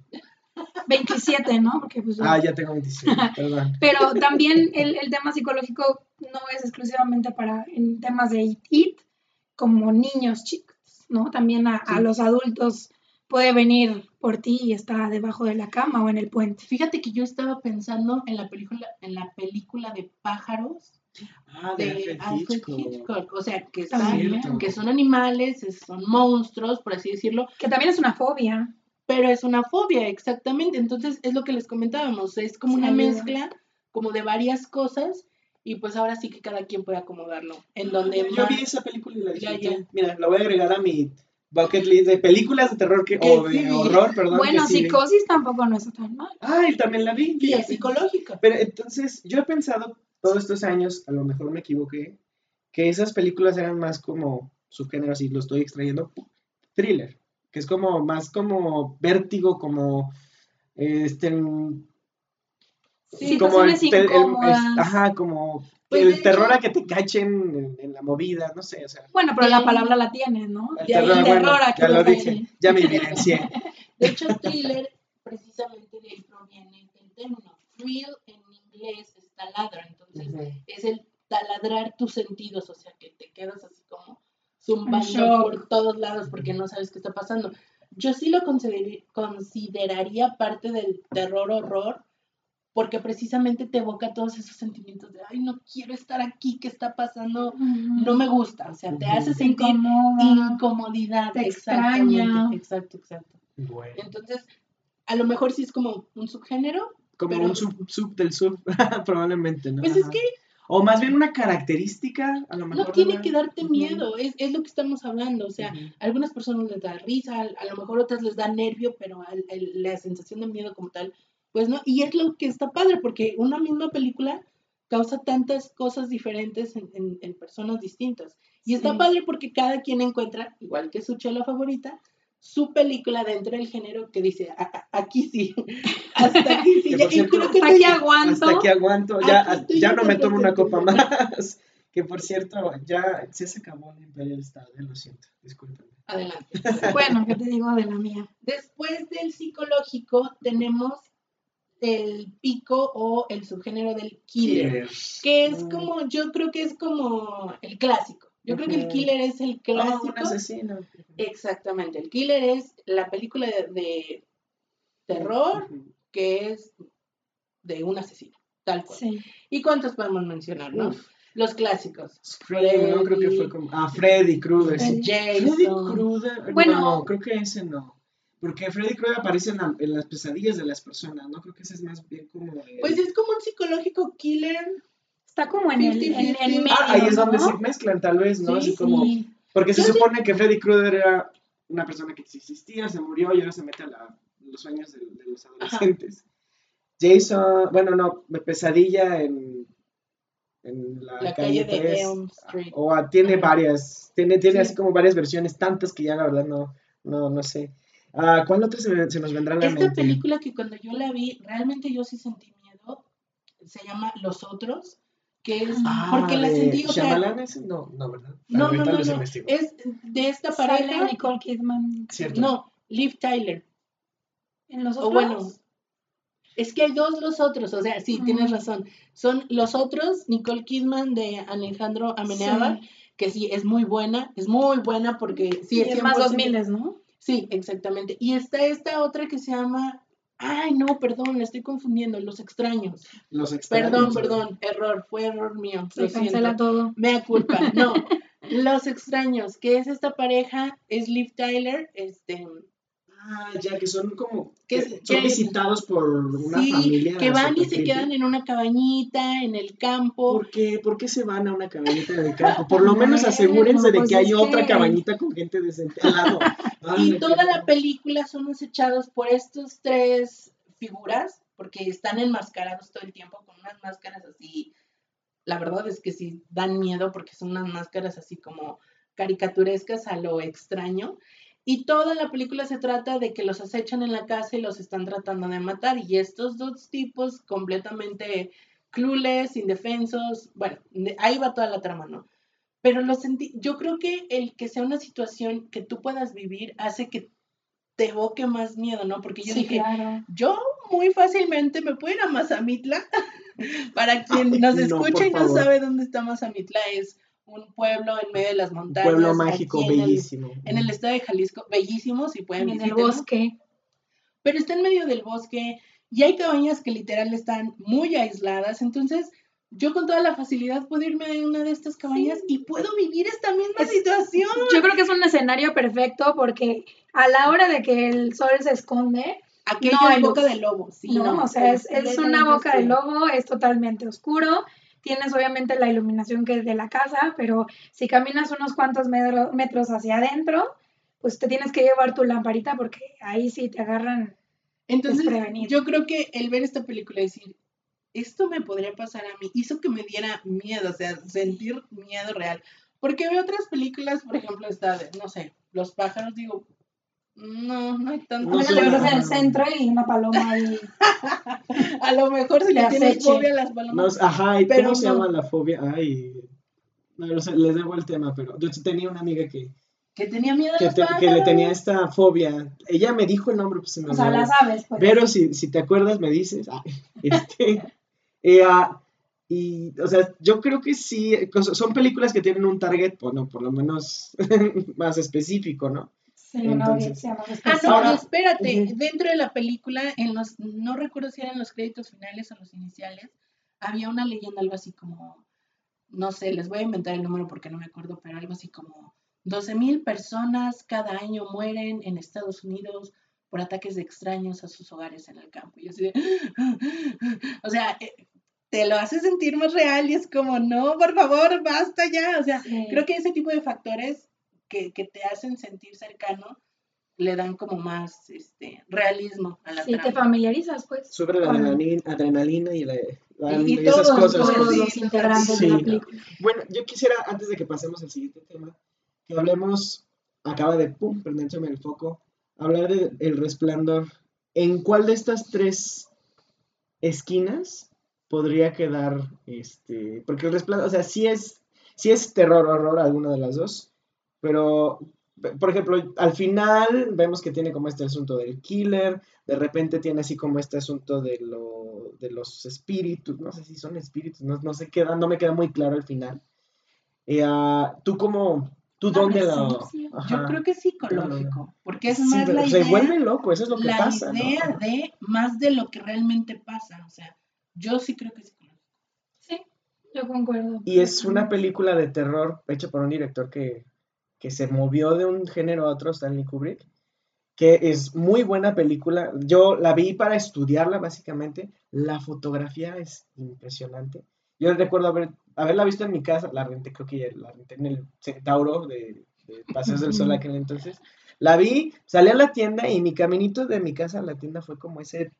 *laughs* 27, ¿no? Porque, pues, ah, ya tengo 27, *laughs* perdón. Pero también el, el, tema psicológico no es exclusivamente para en temas de IT, como niños chicos, ¿no? También a, a, los adultos puede venir por ti y está debajo de la cama o en el puente. Fíjate que yo estaba pensando en la película, en la película de pájaros. Ah, de, Alfred, Hitchcock. O sea, que, que son animales, son monstruos, por así decirlo. Que también es una fobia pero es una fobia, exactamente. Entonces, es lo que les comentábamos, es como una mezcla como de varias cosas y pues ahora sí que cada quien puede acomodarlo. En donde Yo vi esa película y la dije, mira, la voy a agregar a mi bucket list de películas de terror que, o de horror, perdón. Bueno, psicosis tampoco no es tan mal. Ah, y también la vi. Y es psicológica. Pero entonces, yo he pensado todos estos años, a lo mejor me equivoqué, que esas películas eran más como subgénero, así lo estoy extrayendo, thriller que es como más como vértigo, como este sí, como el, ajá, como pues el terror a que te cachen en, la movida, no sé, o sea. Bueno, pero la palabra la tienes, ¿no? El terror, terror a que ya lo dije, ya me evidencié. *laughs* De hecho, thriller precisamente de ahí proviene el término. Thrill en inglés es taladro, entonces es el taladrar tus sentidos, o sea, que te quedas así como zumbando por todos lados porque no sabes qué está pasando. Yo sí lo consideraría parte del terror horror porque precisamente te evoca todos esos sentimientos de, ay, no quiero estar aquí, ¿qué está pasando? No me gusta, o sea, te hace sentir incomodidad. Te extraña. Exacto, exacto. Entonces, a lo mejor sí es como un subgénero. Como un sub, sub del sub, *laughs* probablemente, ¿no? Pues es que O más bien una característica, a lo mejor. No tiene que darte miedo, es, es, lo que estamos hablando. O sea, algunas personas les da risa, a, lo mejor otras les da nervio, pero la sensación de miedo como tal, pues no. Y es lo que está padre, porque una misma película causa tantas cosas diferentes en, en, personas distintas. Y está padre porque cada quien encuentra, igual que su chela favorita, su película dentro del género que dice, aquí sí, *laughs* hasta aquí sí, aquí aguanto. Hasta aquí aguanto, ya, ya no me tomo una copa *laughs* más. Que por cierto, ya se acabó el Imperial Star, lo siento, discúlpenme. Adelante. *laughs* bueno, ¿qué te digo de la mía? Después del psicológico tenemos el pico o el subgénero del killer, que es mm. como, yo creo que es como el clásico. Yo creo que el killer es el clásico. un asesino. Exactamente. El killer es la película de, terror que es de un asesino, tal cual. ¿Y cuántos podemos mencionar, no? Los clásicos. Scream, no creo que fue como. Ah, Freddy Krueger. Freddy Krueger. Bueno, no, creo que ese no. Porque Freddy Krueger aparece en, en, las pesadillas de las personas, ¿no? Creo que ese es más bien como. Pues es como un psicológico killer Está como en el, en, medio, Ah, ahí es donde se mezclan, tal vez, ¿no? Así como. Porque se supone que Freddy Krueger era una persona que existía, se murió y ahora se mete a la, los sueños de, los adolescentes. Jason, bueno, no, pesadilla en, en la, calle, de Elm Street. O tiene varias, tiene, tiene así como varias versiones, tantas que ya la verdad no, no, no sé. Uh, ¿Cuál otra se, se, nos vendrá a la Esta mente? película que cuando yo la vi, realmente yo sí sentí miedo, se llama Los Otros que es ah, porque la sentí o sea, no no verdad no no no, no. es de esta pareja Nicole Kidman. ¿Cierto? no Liv Tyler. En los otros o bueno es que hay dos los otros o sea sí tienes razón. Son los otros Nicole Kidman de Alejandro Amenábar que sí es muy buena es muy buena porque sí, es más 2000 no sí exactamente y está esta otra que se llama Ay, no, perdón, me estoy confundiendo. Los extraños. Los extraños. Perdón, perdón, error, fue error mío. Se cancela todo. Me culpa. *laughs* No, Los extraños, que es esta pareja, es Liv Tyler, este. Ah, ya, que son como. Que, son visitados por una sí, familia. Que van y se quedan en una cabañita, en el campo. ¿Por qué? ¿Por qué se van a una cabañita en el campo? Por lo *laughs* menos asegúrense de pues que hay otra cabañita con gente decente al lado. *laughs* y toda la película son acechados por estos tres figuras, porque están enmascarados todo el tiempo con unas máscaras así. La verdad es que sí dan miedo porque son unas máscaras así como caricaturescas a lo extraño. Y toda la película se trata de que los acechan en la casa y los están tratando de matar. Y estos dos tipos completamente clueless, indefensos, bueno, ahí va toda la trama, ¿no? pero lo sentí, yo creo que el que sea una situación que tú puedas vivir hace que te evoque más miedo, ¿no? Porque yo dije, yo muy fácilmente me puedo ir a Mazamitla. *laughs* Para quien nos escucha y no sabe dónde está Mazamitla, es un pueblo en medio de las montañas. Un pueblo mágico, bellísimo. En el, estado de Jalisco, bellísimo, si pueden En el bosque. Pero está en medio del bosque y hay cabañas que literal están muy aisladas, entonces yo con toda la facilidad puedo irme a una de estas cabañas y puedo vivir esta misma situación. Yo creo que es un escenario perfecto porque a la hora de que el sol se esconde, Aquí no hay boca de lobo, sí. No, o sea, es, una boca de lobo, es totalmente oscuro. Tienes obviamente la iluminación que es de la casa, pero si caminas unos cuantos metros hacia adentro, pues te tienes que llevar tu lamparita porque ahí sí te agarran. Entonces, yo creo que el ver esta película y decir, esto me podría pasar a mí, hizo que me diera miedo, o sea, sentir miedo real. Porque veo otras películas, por ejemplo, esta de, no sé, Los pájaros, digo, no, no hay tanto. No, en el centro y una paloma ahí. *laughs* a lo mejor si le tienes fobia a las palomas. ajá, ¿y cómo se llama la fobia? Ay, no, les debo el tema, pero yo tenía una amiga que... Que tenía miedo a los pájaros. que le tenía esta fobia. Ella me dijo el nombre, pues se me O sea, la sabes. Pues. Pero si, si te acuerdas, me dices. Ah, *laughs* este, eh, ah, y, o sea, yo creo que sí, son películas que tienen un target, bueno, por lo menos *laughs* más específico, ¿no? Entonces, más. Ah, no, espérate, dentro de la película, en los, no recuerdo si eran los créditos finales o los iniciales, había una leyenda, algo así como, no sé, les voy a inventar el número porque no me acuerdo, pero algo así como 12 mil personas cada año mueren en Estados Unidos por ataques de extraños a sus hogares en el campo. Y así de, *gasps* o sea, eh, te lo hace sentir más real y es como, no, por favor, basta ya. O sea, creo que ese tipo de factores que, que te hacen sentir cercano le dan como más este realismo a la sí, te familiarizas, pues. Sobre la adrenalina, y, la, y, esas cosas. Todos los integrantes de la película. Bueno, yo quisiera, antes de que pasemos al siguiente tema, que hablemos, acaba de, pum, prenderse el foco, hablar de El Resplandor. ¿En cuál de estas tres esquinas podría quedar, este, porque El Resplandor, o sea, sí es, sí es terror, horror, alguna de las dos, pero por ejemplo, al final vemos que tiene como este asunto del killer, de repente tiene así como este asunto de, lo, de los espíritus, no sé si son espíritus, no, no sé, queda, no me queda muy claro al final. Eh, ah, ¿Tú cómo, tú dónde lo...? Yo creo que es psicológico, porque es más la idea... Se vuelve loco, eso es lo que pasa. La idea de más de lo que realmente pasa, o sea, yo sí creo que es psicológico. Sí, yo concuerdo. Y es una película de terror hecha por un director que que se movió de un género a otro, Stanley Kubrick, que es muy buena película. Yo la vi para estudiarla, básicamente. La fotografía es impresionante. Yo recuerdo haber, haberla visto en mi casa, la renté, creo que la renté en el Centauro de, de Paseos del Sol aquel entonces. La vi, salí a la tienda y mi caminito de mi casa a la tienda fue como ese,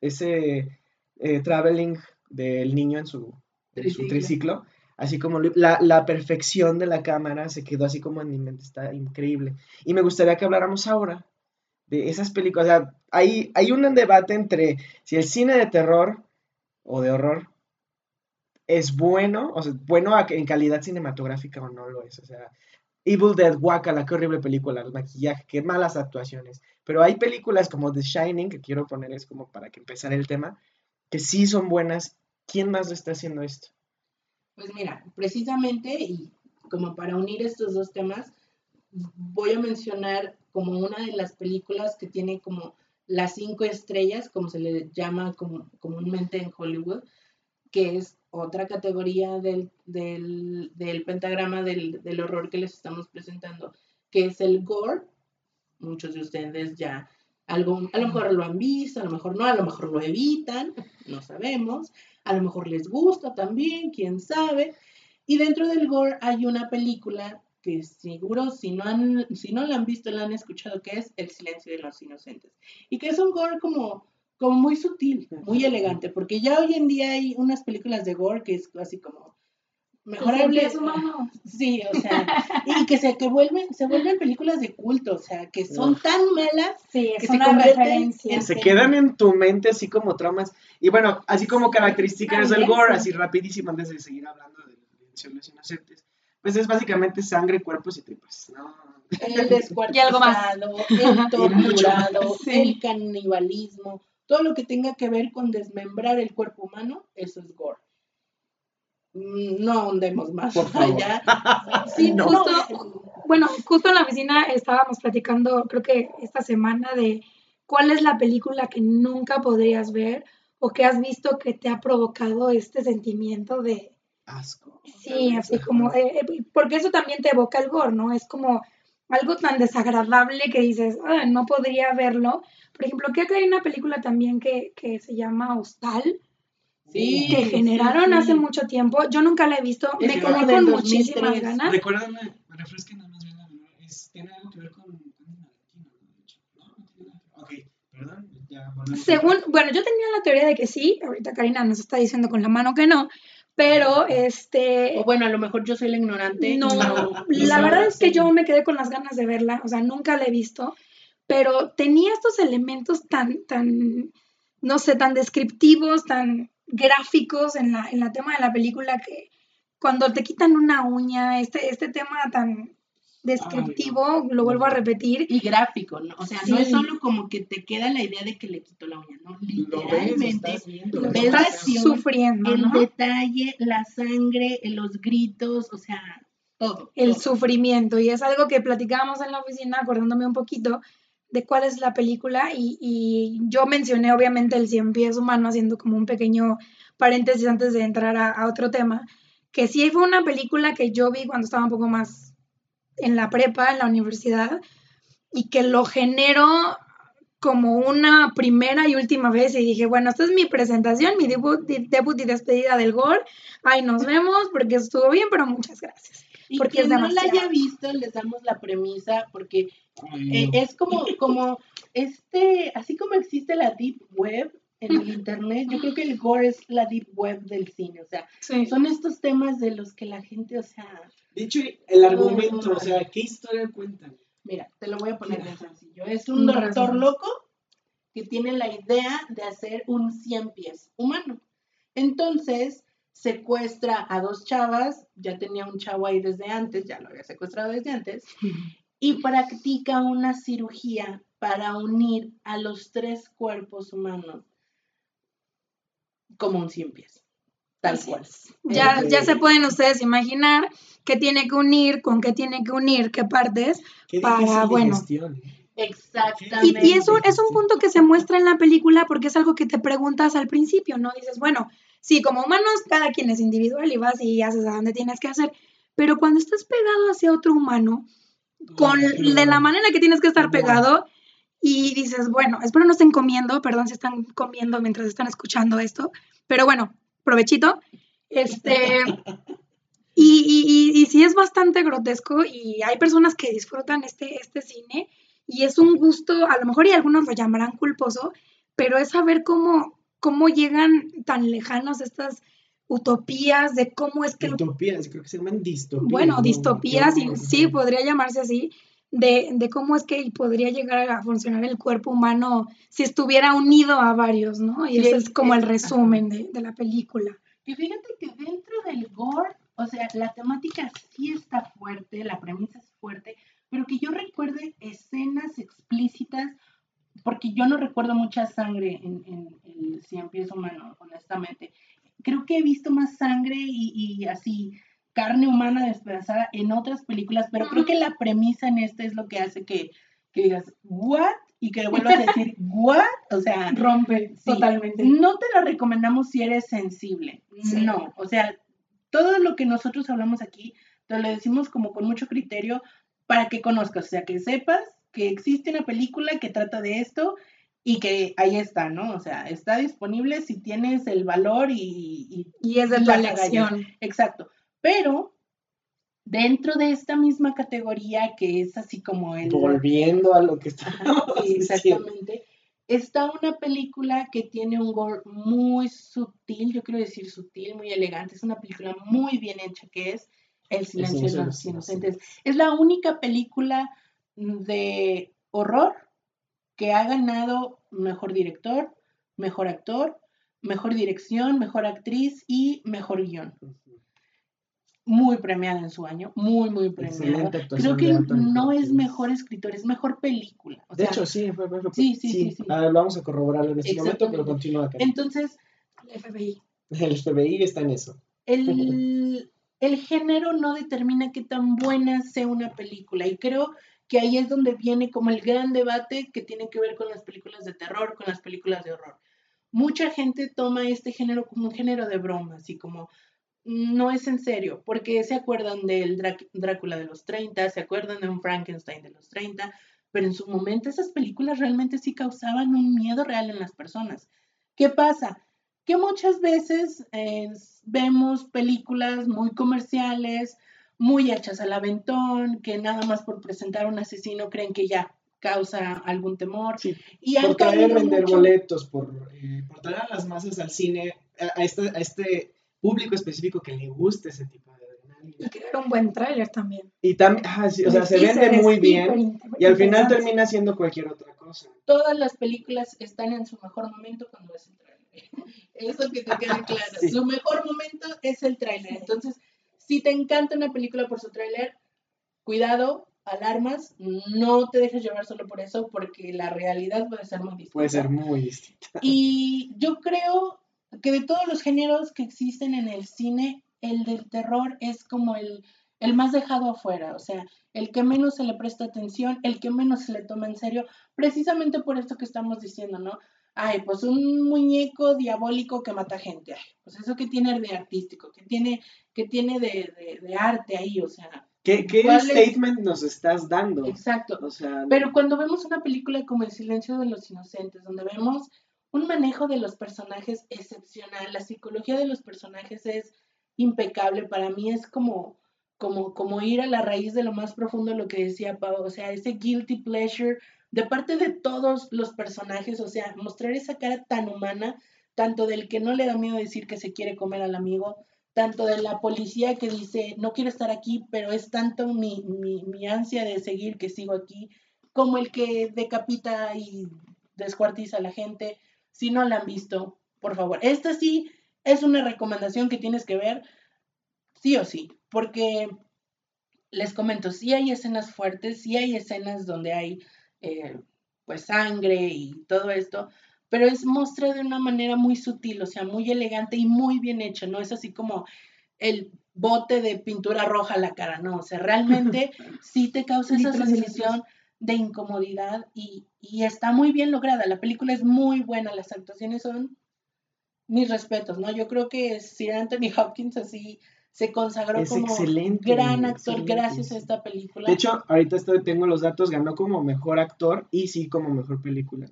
ese eh, traveling del niño en su, en su triciclo así como la, perfección de la cámara se quedó así como en mi mente, está increíble. Y me gustaría que habláramos ahora de esas películas. O sea, hay, hay un debate entre si el cine de terror o de horror es bueno, o sea, bueno en calidad cinematográfica o no lo es. O sea, Evil Dead, la qué horrible película, el maquillaje, qué malas actuaciones. Pero hay películas como The Shining, que quiero ponerles como para que empezar el tema, que sí son buenas. ¿Quién más lo está haciendo esto? Pues mira, precisamente y como para unir estos dos temas, voy a mencionar como una de las películas que tiene como las cinco estrellas, como se le llama comúnmente en Hollywood, que es otra categoría del, pentagrama del, del, horror que les estamos presentando, que es el gore. Muchos de ustedes ya algo, a lo mejor lo han visto, a lo mejor no, a lo mejor lo evitan, no sabemos a lo mejor les gusta también, quién sabe. Y dentro del gore hay una película que seguro si no, han, si no la han visto, la han escuchado, que es El silencio de los inocentes. Y que es un gore como, como muy sutil, muy elegante, porque ya hoy en día hay unas películas de gore que es así como mejorable. *laughs* Sí, o sea, y que se que vuelven, se vuelven películas de culto, o sea, que son tan malas que se convierten se quedan en tu mente así como traumas. Y bueno, así como características del gore, así rapidísimo antes de seguir hablando de los inocentes. Pues es básicamente sangre, cuerpos y tripas, ¿no? El descuartizado, *laughs* el *laughs* torturado, el canibalismo, todo lo que tenga que ver con desmembrar el cuerpo humano, eso es gore. Mm, no ahondemos más allá. *laughs* *laughs* Sí, justo, bueno, justo en la oficina estábamos platicando, creo que esta semana, de cuál es la película que nunca podrías ver o que has visto que te ha provocado este sentimiento de asco. Sí, así como, eh, eh, porque eso también te evoca el gore, ¿no? Es como algo tan desagradable que dices, ah, no podría verlo. Por ejemplo, creo que hay una película también que, que se llama Hostal, que generaron hace mucho tiempo. Yo nunca la he visto, me quedé con muchísimas ganas. Recuérdame, refresquen nada más bien la es, tiene algo que ver con, ¿no? Ok, perdón, ya Según, bueno, yo tenía la teoría de que sí, ahorita Karina nos está diciendo con la mano que no, pero este... O bueno, a lo mejor yo soy la ignorante. No, la verdad es que yo me quedé con las ganas de verla, o sea, nunca la he visto, pero tenía estos elementos tan, tan, no sé, tan descriptivos, tan gráficos en la, en la tema de la película que cuando te quitan una uña, este, este tema tan descriptivo, lo vuelvo a repetir. Y gráfico, ¿no? O sea, no es solo como que te queda la idea de que le quitó la uña, ¿no? Literalmente, lo ves, sufriendo, el detalle, la sangre, los gritos, o sea, todo. El sufrimiento, y es algo que platicábamos en la oficina, acordándome un poquito, de cuál es la película y, yo mencioné obviamente el cien pies humano haciendo como un pequeño paréntesis antes de entrar a, otro tema, que sí fue una película que yo vi cuando estaba un poco más en la prepa, en la universidad, y que lo generó como una primera y última vez y dije, bueno, esta es mi presentación, mi debut, debut y despedida del gol. Ahí nos vemos porque estuvo bien, pero muchas gracias. Y porque quien no la haya visto, les damos la premisa porque eh, es como, como este, así como existe la deep web en el internet, yo creo que el gore es la deep web del cine, o sea, son estos temas de los que la gente, o sea... Dicho el argumento, o sea, ¿qué historia cuentan? Mira, te lo voy a poner bien sencillo. Es un doctor loco que tiene la idea de hacer un 100 pies humano. Entonces, secuestra a dos chavas, ya tenía un chavo ahí desde antes, ya lo había secuestrado desde antes, y practica una cirugía para unir a los tres cuerpos humanos como un 100 pies. Tal cual. Ya, ya se pueden ustedes imaginar qué tiene que unir, con qué tiene que unir, qué partes, para, bueno. Exactamente. Y, eso es un punto que se muestra en la película porque es algo que te preguntas al principio, ¿no? Dices, bueno, sí, como humanos, cada quien es individual y vas y haces a donde tienes que hacer, pero cuando estás pegado hacia otro humano, con de la manera que tienes que estar pegado, y dices, bueno, espero no estén comiendo, perdón si están comiendo mientras están escuchando esto, pero bueno, provechito. Este, y, y, sí es bastante grotesco y hay personas que disfrutan este, este cine y es un gusto, a lo mejor y algunos lo llamarán culposo, pero es saber cómo, cómo llegan tan lejanos estas utopías de cómo es que... Utopías, creo que se llaman distopías. Bueno, distopías, y, sí, podría llamarse así, de, de, cómo es que podría llegar a funcionar el cuerpo humano si estuviera unido a varios, ¿no? Y ese es como el resumen de, de, la película. Y fíjate que dentro del gore, o sea, la temática sí está fuerte, la premisa es fuerte, pero que yo recuerde escenas explícitas, porque yo no recuerdo mucha sangre en, en el Cien Pies Humano, honestamente. Creo que he visto más sangre y, y así carne humana despedazada en otras películas, pero creo que la premisa en esta es lo que hace que, que digas, ¿what? Y que vuelvas a decir, *laughs* ¿what? O sea, rompe totalmente. No te la recomendamos si eres sensible. No, o sea, todo lo que nosotros hablamos aquí, te lo decimos como con mucho criterio para que conozcas, o sea, que sepas que existe una película que trata de esto y que ahí está, ¿no? O sea, está disponible si tienes el valor y... Y, es de la elección. Exacto. Pero dentro de esta misma categoría que es así como el... Volviendo a lo que está... exactamente. Está una película que tiene un gore muy sutil, yo quiero decir sutil, muy elegante. Es una película muy bien hecha que es El silencio de los inocentes. Es la única película de horror que ha ganado mejor director, mejor actor, mejor dirección, mejor actriz y mejor guion muy premiada en su año, muy, muy premiada. Creo que no es mejor escritor, es mejor película. de hecho, sí, fue, fue, sí, sí, sí, sí, lo vamos a corroborar en este momento, pero continúa acá. Entonces, el FBI. El FBI está en eso. El, *laughs* el género no determina qué tan buena sea una película y creo que ahí es donde viene como el gran debate que tiene que ver con las películas de terror, con las películas de horror. Mucha gente toma este género como un género de broma, así como no es en serio, porque se acuerdan del Drácula de los 30, se acuerdan de un Frankenstein de los 30, pero en su momento esas películas realmente sí causaban un miedo real en las personas. ¿Qué pasa? Que muchas veces eh, vemos películas muy comerciales, muy hechas al aventón, que nada más por presentar a un asesino creen que ya causa algún temor. Sí, y por traer vender boletos, por, eh, por traer a las masas al cine, a este, a este público específico que le guste ese tipo de adrenalina. Y crear un buen tráiler también. Y también, o sea, se vende muy bien y al final termina siendo cualquier otra cosa. Todas las películas están en su mejor momento cuando es el tráiler. *laughs* Eso que te quede *laughs* claro. Su mejor momento es el tráiler. Entonces, si te encanta una película por su tráiler, cuidado, alarmas, no te dejes llevar solo por eso, porque la realidad puede ser muy distinta. Puede ser muy distinta. *laughs* Y yo creo que de todos los géneros que existen en el cine, el del terror es como el, el más dejado afuera, o sea, el que menos se le presta atención, el que menos se le toma en serio, precisamente por esto que estamos diciendo, ¿no? Ay, pues un muñeco diabólico que mata gente, ay, pues eso que tiene de artístico, que tiene, que tiene de, de, de arte ahí, o sea, ¿Qué, qué statement nos estás dando? Exacto. Pero cuando vemos una película como El silencio de los inocentes, donde vemos un manejo de los personajes excepcional, la psicología de los personajes es impecable, para mí es como, como, como ir a la raíz de lo más profundo de lo que decía Pau, o sea, ese guilty pleasure de parte de todos los personajes, o sea, mostrar esa cara tan humana, tanto del que no le da miedo decir que se quiere comer al amigo, tanto de la policía que dice, no quiero estar aquí, pero es tanto mi, mi, ansia de seguir que sigo aquí, como el que decapita y descuartiza a la gente. Si no la han visto, por favor. Esta sí es una recomendación que tienes que ver, sí o sí, porque les comento, sí hay escenas fuertes, sí hay escenas donde hay eh, pues sangre y todo esto, pero es mostrado de una manera muy sutil, o sea, muy elegante y muy bien hecho, no es así como el bote de pintura roja a la cara, no, o sea, realmente *laughs* sí te causa esa sensación de incomodidad y, está muy bien lograda, la película es muy buena, las actuaciones son mis respetos, ¿no? Yo creo que Sir Anthony Hopkins así se consagró como gran actor gracias a esta película. De hecho, ahorita estoy, tengo los datos, ganó como mejor actor y sí como mejor película.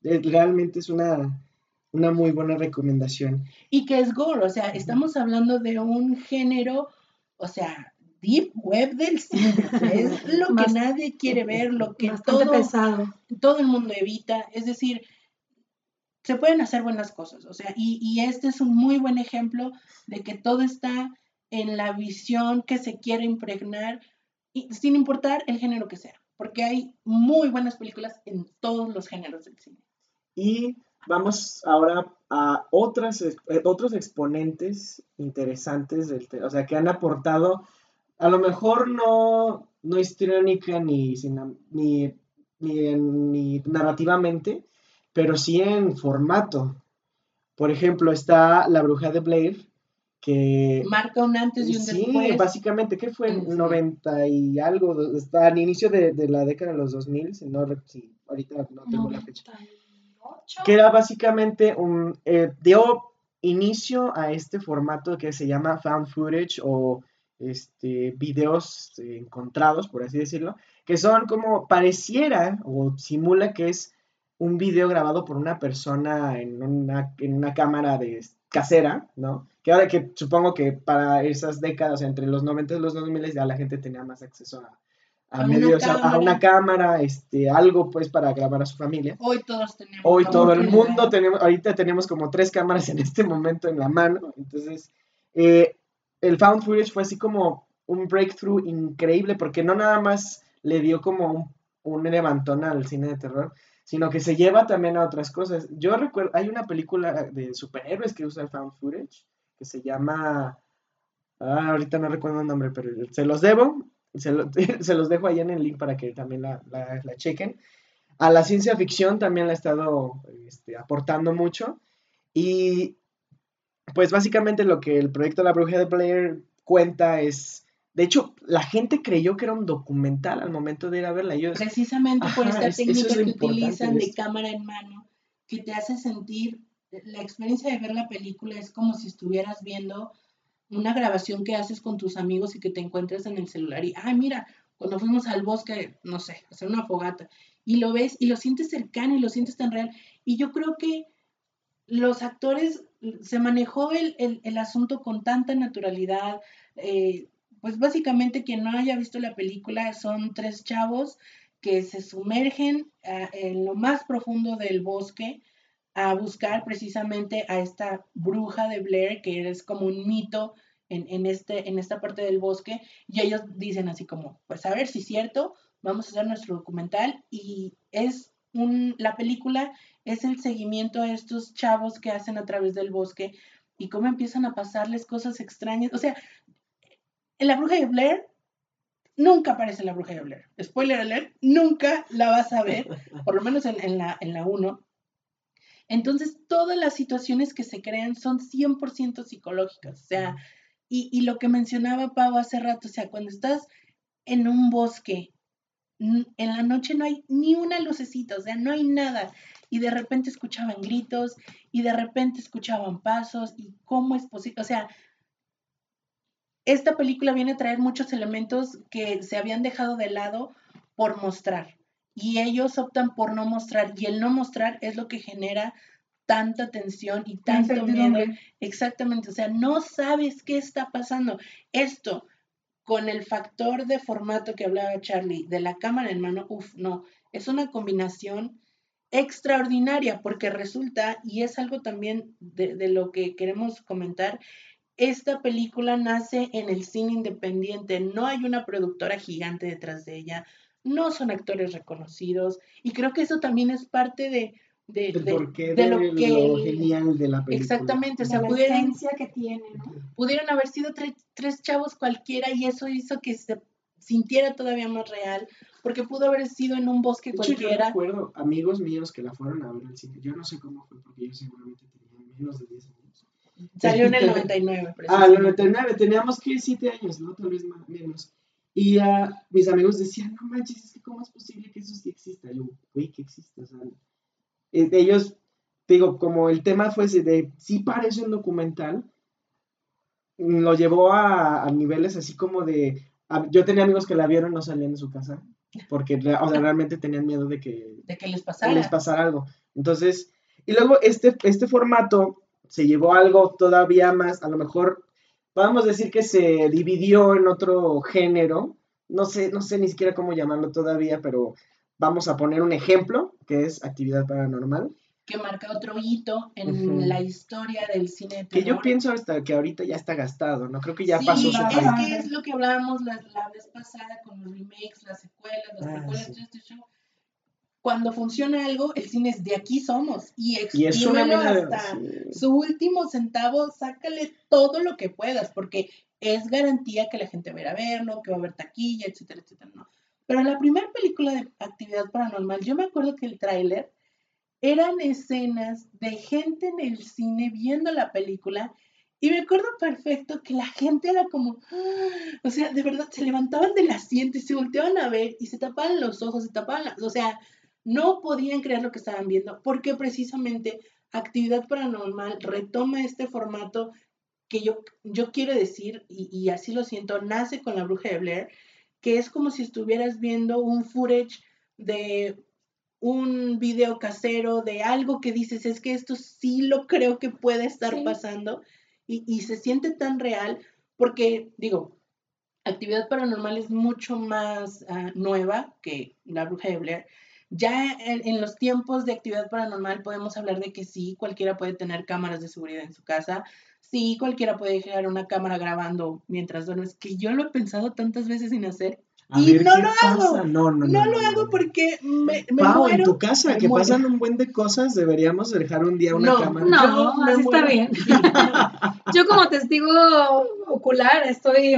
Realmente es una, una muy buena recomendación. Y que es gore, o sea, estamos hablando de un género, o sea, deep web del cine, *laughs* es lo que nadie quiere ver, lo que todo, todo el mundo evita, es decir, se pueden hacer buenas cosas, o sea, y, y este es un muy buen ejemplo de que todo está en la visión que se quiere impregnar, y, sin importar el género que sea, porque hay muy buenas películas en todos los géneros del cine. Y vamos ahora a otras, eh, otros exponentes interesantes, del, o sea, que han aportado, a lo mejor no, no histriónica ni, ni, ni, narrativamente, pero sí en formato. Por ejemplo, está La Bruja de Blair, que... Marca un antes y un después. Sí, básicamente, ¿qué fue? En 90 y algo, está al inicio de, la década de los 2000, si no, si ahorita no tengo la fecha que era básicamente un, eh, dio inicio a este formato que se llama fan footage o este, videos encontrados, por así decirlo, que son como pareciera o simula que es un video grabado por una persona en una, en una cámara de casera, ¿no? Que ahora que supongo que para esas décadas, entre los 90 y los 2000, ya la gente tenía más acceso a, a, medios, a, una cámara, este, algo pues para grabar a su familia. Hoy todos tenemos. Hoy todo el mundo tenemos, ahorita tenemos como tres cámaras en este momento en la mano. Entonces, eh, el found footage fue así como un breakthrough increíble porque no nada más le dio como un, un levantón al cine de terror, sino que se lleva también a otras cosas. Yo recuerdo, hay una película de superhéroes que usa el found footage que se llama, ah, ahorita no recuerdo el nombre, pero se los debo, Se, *laughs* los dejo ahí en el link para que también la, chequen. A la ciencia ficción también la ha estado este, aportando mucho. Y pues básicamente lo que el proyecto La Bruja de Blair cuenta es... De hecho, la gente creyó que era un documental al momento de ir a verla. Precisamente por esta técnica que utilizan de cámara en mano, que te hace sentir, la experiencia de ver la película es como si estuvieras viendo una grabación que haces con tus amigos y que te encuentras en el celular y, ay, mira, cuando fuimos al bosque, no sé, hacer una fogata, y lo ves y lo sientes cercano y lo sientes tan real. Y yo creo que los actores se manejó el, asunto con tanta naturalidad. Eh, pues básicamente quien no haya visto la película son tres chavos que se sumergen ah, en lo más profundo del bosque a buscar precisamente a esta bruja de Blair, que es como un mito en, este, en esta parte del bosque, y ellos dicen así como, pues a ver si es cierto, vamos a hacer nuestro documental, y es un, la película es el seguimiento a estos chavos que hacen a través del bosque y cómo empiezan a pasarles cosas extrañas. O sea, en la bruja de Blair nunca aparece la bruja de Blair. Spoiler alert, nunca la vas a ver, *laughs* por lo menos en, en la 1. Entonces, todas las situaciones que se crean son 100% psicológicas. O sea, y, lo que mencionaba Pau hace rato, o sea, cuando estás en un bosque, en la noche no hay ni una lucecita, o sea, no hay nada. Y de repente escuchaban gritos y de repente escuchaban pasos y cómo es posible, o sea, esta película viene a traer muchos elementos que se habían dejado de lado por mostrar. Y ellos optan por no mostrar. Y el no mostrar es lo que genera tanta tensión y tanto miedo. Exactamente, o sea, no sabes qué está pasando. Esto, con el factor de formato que hablaba Charlie, de la cámara en mano, uff, no, es una combinación extraordinaria porque resulta, y es algo también de, de lo que queremos comentar, esta película nace en el cine independiente, no hay una productora gigante detrás de ella, no son actores reconocidos. Y creo que eso también es parte de, de, de, lo, que genial de la película. Exactamente, o sea, pudieron, que tiene, pudieron haber sido tres chavos cualquiera y eso hizo que se sintiera todavía más real, porque pudo haber sido en un bosque cualquiera. Yo recuerdo amigos míos que la fueron a ver al cine, yo no sé cómo fue, porque yo seguramente tenía menos de 10 años Salió en el 99. Ah, el 99, teníamos que 7 años, ¿no? Tal vez más, menos. Y uh, mis amigos decían, no manches, es que cómo es posible que eso sí exista. yo, güey, que existe. O sea, eh, ellos, digo, como el tema fue de, sí parece un documental, lo llevó a, a niveles así como de, yo tenía amigos que la vieron no salían de su casa, porque o sea, *laughs* realmente tenían miedo de que, de que les pasara. les pasara algo. Entonces, y luego este, este formato se llevó algo todavía más, a lo mejor podemos decir que se dividió en otro género, no sé, no sé ni siquiera cómo llamarlo todavía, pero vamos a poner un ejemplo, que es actividad paranormal. Que marca otro hito en la historia del cine Que yo pienso hasta que ahorita ya está gastado, ¿no? Creo que ya pasó su es que es lo que hablábamos la, vez pasada con los remakes, las secuelas, las ah, precuelas, este show cuando funciona algo, el cine es de aquí somos y expímelo hasta su último centavo, sácale todo lo que puedas, porque es garantía que la gente va a ir a verlo, que va a haber taquilla, etcétera, etcétera, no. Pero la primera película de actividad paranormal, yo me acuerdo que el tráiler eran escenas de gente en el cine viendo la película y me acuerdo perfecto que la gente era como, o sea, de verdad, se levantaban del asiento y se volteaban a ver y se tapaban los ojos, se tapaban, las, o sea, no podían creer lo que estaban viendo porque precisamente actividad paranormal retoma este formato que yo, yo quiero decir, y, así lo siento, nace con la bruja de Blair, que es como si estuvieras viendo un footage de un video casero, de algo que dices, es que esto sí lo creo que puede estar pasando, y, se siente tan real, porque digo, actividad paranormal es mucho más ah, nueva que la bruja de Blair, ya en, los tiempos de actividad paranormal podemos hablar de que sí, cualquiera puede tener cámaras de seguridad en su casa, sí, cualquiera puede dejar una cámara grabando mientras duermes, que yo lo he pensado tantas veces sin hacer. y no lo hago. No, no, no, lo hago porque me, me Pau, en tu casa, que pasan un buen de cosas, deberíamos dejar un día una cámara. No, así está bien. *laughs* yo como testigo ocular estoy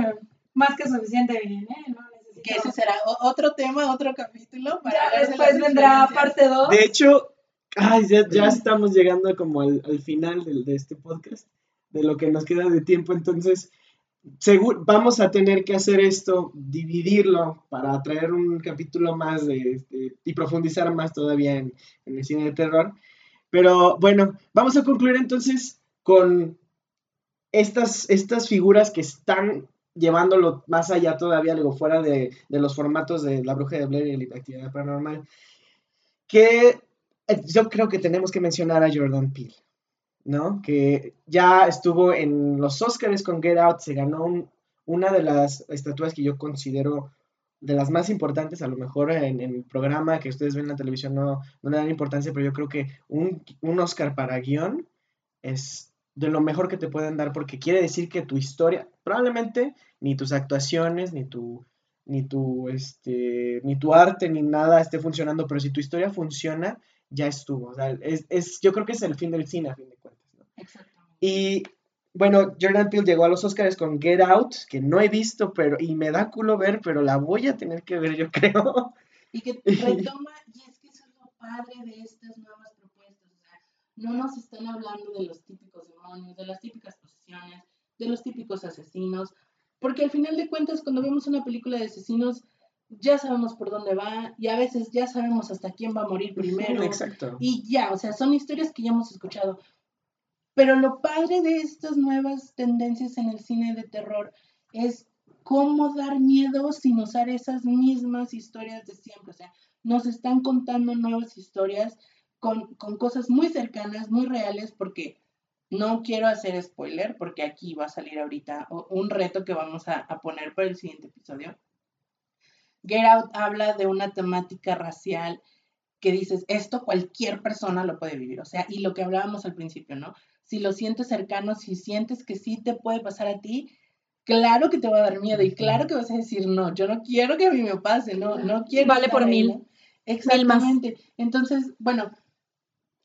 más que suficiente bien, ¿eh? Que ese será otro tema, otro capítulo. Para ya después vendrá parte 2. De hecho, ay, ya, ya, estamos llegando como al, al final de, de, este podcast, de lo que nos queda de tiempo, entonces vamos a tener que hacer esto, dividirlo para traer un capítulo más de, y profundizar más todavía en, en el cine de terror. Pero bueno, vamos a concluir entonces con estas, estas figuras que están llevándolo más allá todavía, luego fuera de, los formatos de La Bruja de Blair y la actividad paranormal, que eh, yo creo que tenemos que mencionar a Jordan Peele, ¿no? Que ya estuvo en los Oscars con Get Out, se ganó una de las estatuas que yo considero de las más importantes, a lo mejor en, el programa que ustedes ven en la televisión no, no le dan importancia, pero yo creo que un, un Oscar para guion es de lo mejor que te pueden dar porque quiere decir que tu historia, probablemente ni tus actuaciones, ni tu, ni tu, este, ni tu arte, ni nada esté funcionando, pero si tu historia funciona, ya estuvo. O sea, es, es, yo creo que es el fin del cine, a fin de cuentas. Y bueno, Jordan Peele llegó a los Oscars con Get Out, que no he visto, pero, y me da culo ver, pero la voy a tener que ver, yo creo. Y que *laughs* retoma, y es que eso es lo padre de estas nuevas no nos están hablando de los típicos demonios, de las típicas posesiones, de los típicos asesinos, porque al final de cuentas cuando vemos una película de asesinos ya sabemos por dónde va y a veces ya sabemos hasta quién va a morir *laughs* primero. Exacto. Y ya, o sea, son historias que ya hemos escuchado. Pero lo padre de estas nuevas tendencias en el cine de terror es cómo dar miedo sin usar esas mismas historias de siempre. O sea, nos están contando nuevas historias con, cosas muy cercanas, muy reales, porque no quiero hacer spoiler, porque aquí va a salir ahorita un reto que vamos a, a poner para el siguiente episodio. Get Out habla de una temática racial que dices, esto cualquier persona lo puede vivir, o sea, y lo que hablábamos al principio, ¿no? Si lo sientes cercano, si sientes que sí te puede pasar a ti, claro que te va a dar miedo y claro que vas a decir, no, yo no quiero que a mí me pase, no, no quiero. Vale por mil. Exactamente. Entonces, bueno,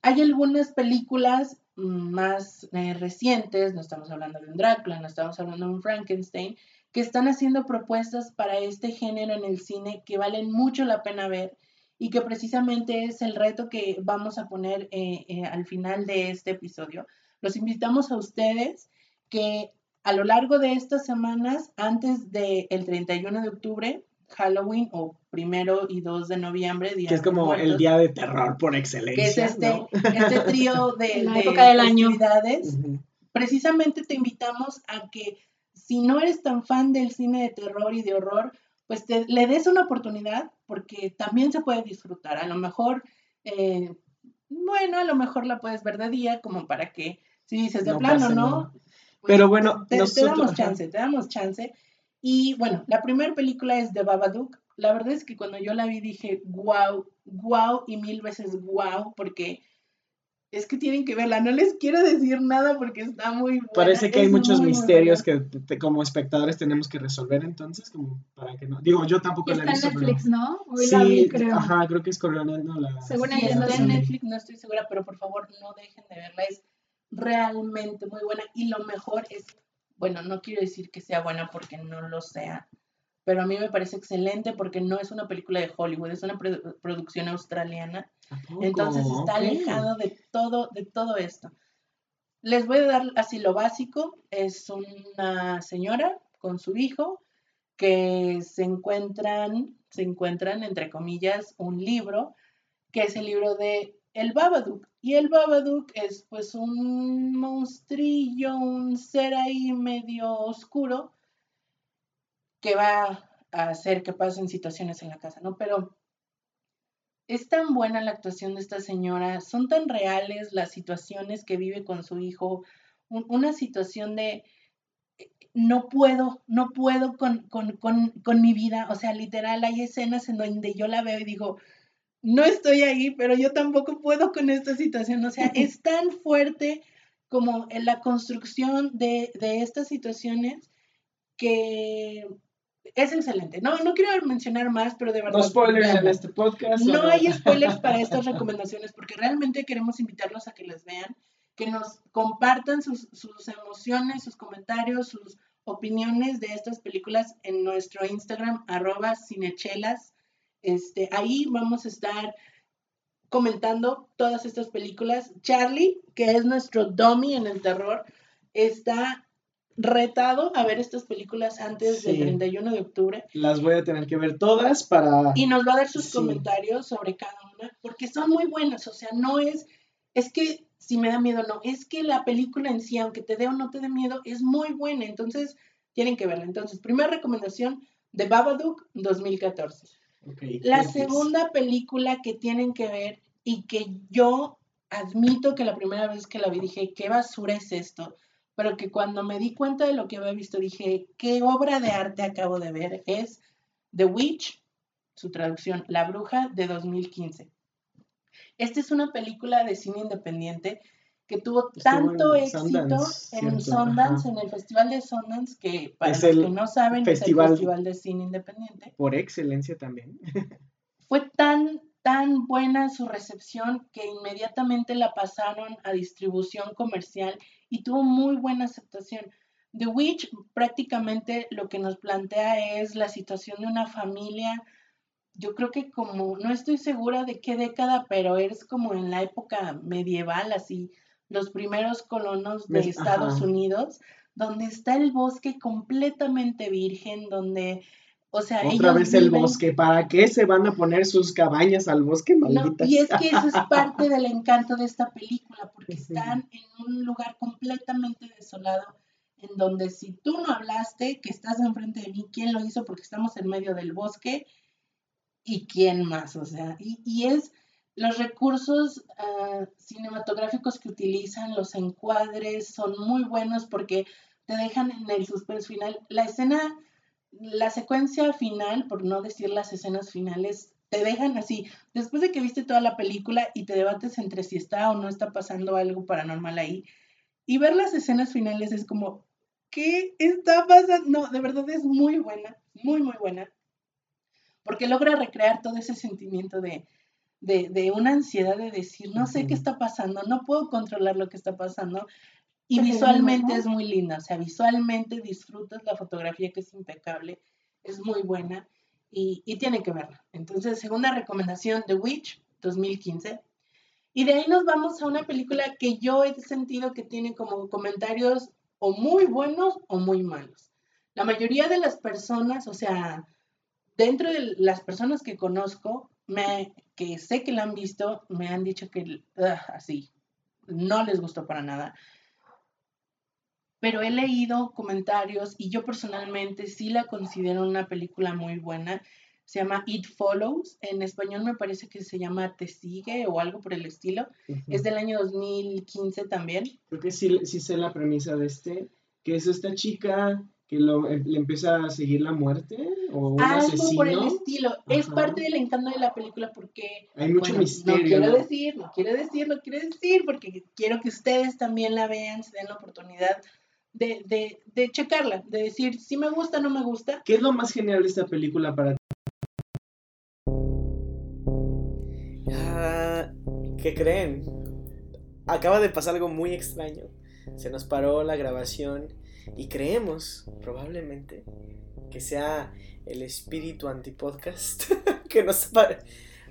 hay algunas películas más eh, recientes, no estamos hablando de un Drácula, no estamos hablando de un Frankenstein, que están haciendo propuestas para este género en el cine que valen mucho la pena ver y que precisamente es el reto que vamos a poner eh, eh, al final de este episodio. Los invitamos a ustedes que a lo largo de estas semanas, antes del 31 de octubre, Halloween o primero y 2 de noviembre, que es como el día de terror por excelencia. Que es este, este trío de, *laughs* La época del año. Precisamente te invitamos a que si no eres tan fan del cine de terror y de horror, pues te, le des una oportunidad porque también se puede disfrutar. A lo mejor, eh, bueno, a lo mejor la puedes ver de día como para que, si dices de plano, ¿no? Pero bueno, te, damos chance, te damos chance. Y bueno, la primera película es de Babadook. La verdad es que cuando yo la vi dije, wow, wow y mil veces wow, porque es que tienen que verla. No les quiero decir nada porque está muy buena. Parece que hay muchos misterios que como espectadores tenemos que resolver entonces, como para que no. Digo, yo tampoco la he visto. Está en Netflix, ¿no? sí, la vi, creo. Ajá, creo que es coreana. La... Según sí, está en Netflix, no estoy segura, pero por favor no dejen de verla. Es realmente muy buena y lo mejor es, bueno, no quiero decir que sea buena porque no lo sea, pero a mí me parece excelente porque no es una película de Hollywood, es una producción australiana. Entonces está alejado de todo, de todo esto. Les voy a dar así lo básico. Es una señora con su hijo que se encuentran, se encuentran, entre comillas, un libro, que es el libro de el Babadook. Y el Babadook es pues un monstrillo, un ser ahí medio oscuro que va a hacer que pasen situaciones en la casa, ¿no? Pero es tan buena la actuación de esta señora, son tan reales las situaciones que vive con su hijo, una situación de no puedo, no puedo con, con, con, con mi vida, o sea, literal, hay escenas en donde yo la veo y digo, no estoy ahí, pero yo tampoco puedo con esta situación. O sea, *laughs* es tan fuerte como en la construcción de, estas situaciones que es excelente. No, no quiero mencionar más, pero de verdad. No spoilers en este podcast. No, hay spoilers *laughs* para estas recomendaciones porque realmente queremos invitarlos a que las vean, que nos compartan sus, sus emociones, sus comentarios, sus opiniones de estas películas en nuestro Instagram, arroba cinechelas este, ahí vamos a estar comentando todas estas películas. Charlie, que es nuestro dummy en el terror, está retado a ver estas películas antes del 31 de octubre. Las voy a tener que ver todas para... Y nos va a dar sus comentarios sobre cada una, porque son muy buenas, o sea, no es, es que si me da miedo, no, es que la película en sí, aunque te dé o no te dé miedo, es muy buena, entonces tienen que verla. Entonces, primera recomendación de Babadook 2014 la segunda película que tienen que ver y que yo admito que la primera vez que la vi dije, qué basura es esto, pero que cuando me di cuenta de lo que había visto dije, qué obra de arte acabo de ver, es The Witch, su traducción, La Bruja de 2015. Esta es una película de cine independiente que tuvo tanto éxito en Sundance, en el Festival de Sundance, que para los que no saben festival, es el Festival de Cine Independiente. Por excelencia también. *laughs* Fue tan, tan buena su recepción que inmediatamente la pasaron a distribución comercial y tuvo muy buena aceptación. The Witch prácticamente lo que nos plantea es la situación de una familia yo creo que como, no estoy segura de qué década, pero es como en la época medieval, así, los primeros colonos de Estados Unidos, donde está el bosque completamente virgen, donde, o sea, otra vez el bosque, ¿para qué se van a poner sus cabañas al bosque, malditas? y es que eso es *laughs* parte del encanto de esta película, porque están en un lugar completamente desolado en donde si tú no hablaste, que estás enfrente de mí, ¿quién lo hizo? Porque estamos en medio del bosque y quién más, o sea, y, es los recursos ah, cinematográficos que utilizan, los encuadres, son muy buenos porque te dejan en el suspense final. La escena, la secuencia final, por no decir las escenas finales, te dejan así, después de que viste toda la película y te debates entre si está o no está pasando algo paranormal ahí, y ver las escenas finales es como, ¿qué está pasando? No, de verdad es muy buena, muy, muy buena, porque logra recrear todo ese sentimiento de, de, una ansiedad de decir, no sé qué está pasando, no puedo controlar lo que está pasando. Y visualmente es muy linda, o sea, visualmente disfrutas la fotografía que es impecable, es muy buena y, y tiene que verla. Entonces, segunda recomendación, The Witch, 2015. Y de ahí nos vamos a una película que yo he sentido que tiene como comentarios o muy buenos o muy malos. La mayoría de las personas, o sea, dentro de las personas que conozco, me, que sé que la han visto, me han dicho que así, no les gustó para nada. Pero he leído comentarios y yo personalmente sí la considero una película muy buena se llama It Follows. En español me parece que se llama Te Sigue o algo por el estilo. Es del año 2015 también. Creo que sí, sí sé la premisa de este, que es esta chica que lo, em, le empieza a seguir la muerte o un algo por el estilo. Es parte del encanto de la película porque... Hay mucho misterio. No quiero decir, no quiero decir, no quiero decir, porque quiero que ustedes también la vean, se den la oportunidad. De, de, de checarla, de decir si me gusta o no me gusta. ¿Qué es lo más genial de esta película para ti? ¿Qué creen? Acaba de pasar algo muy extraño. Se nos paró la grabación y creemos, probablemente, que sea el espíritu antipodcast *laughs* que nos para.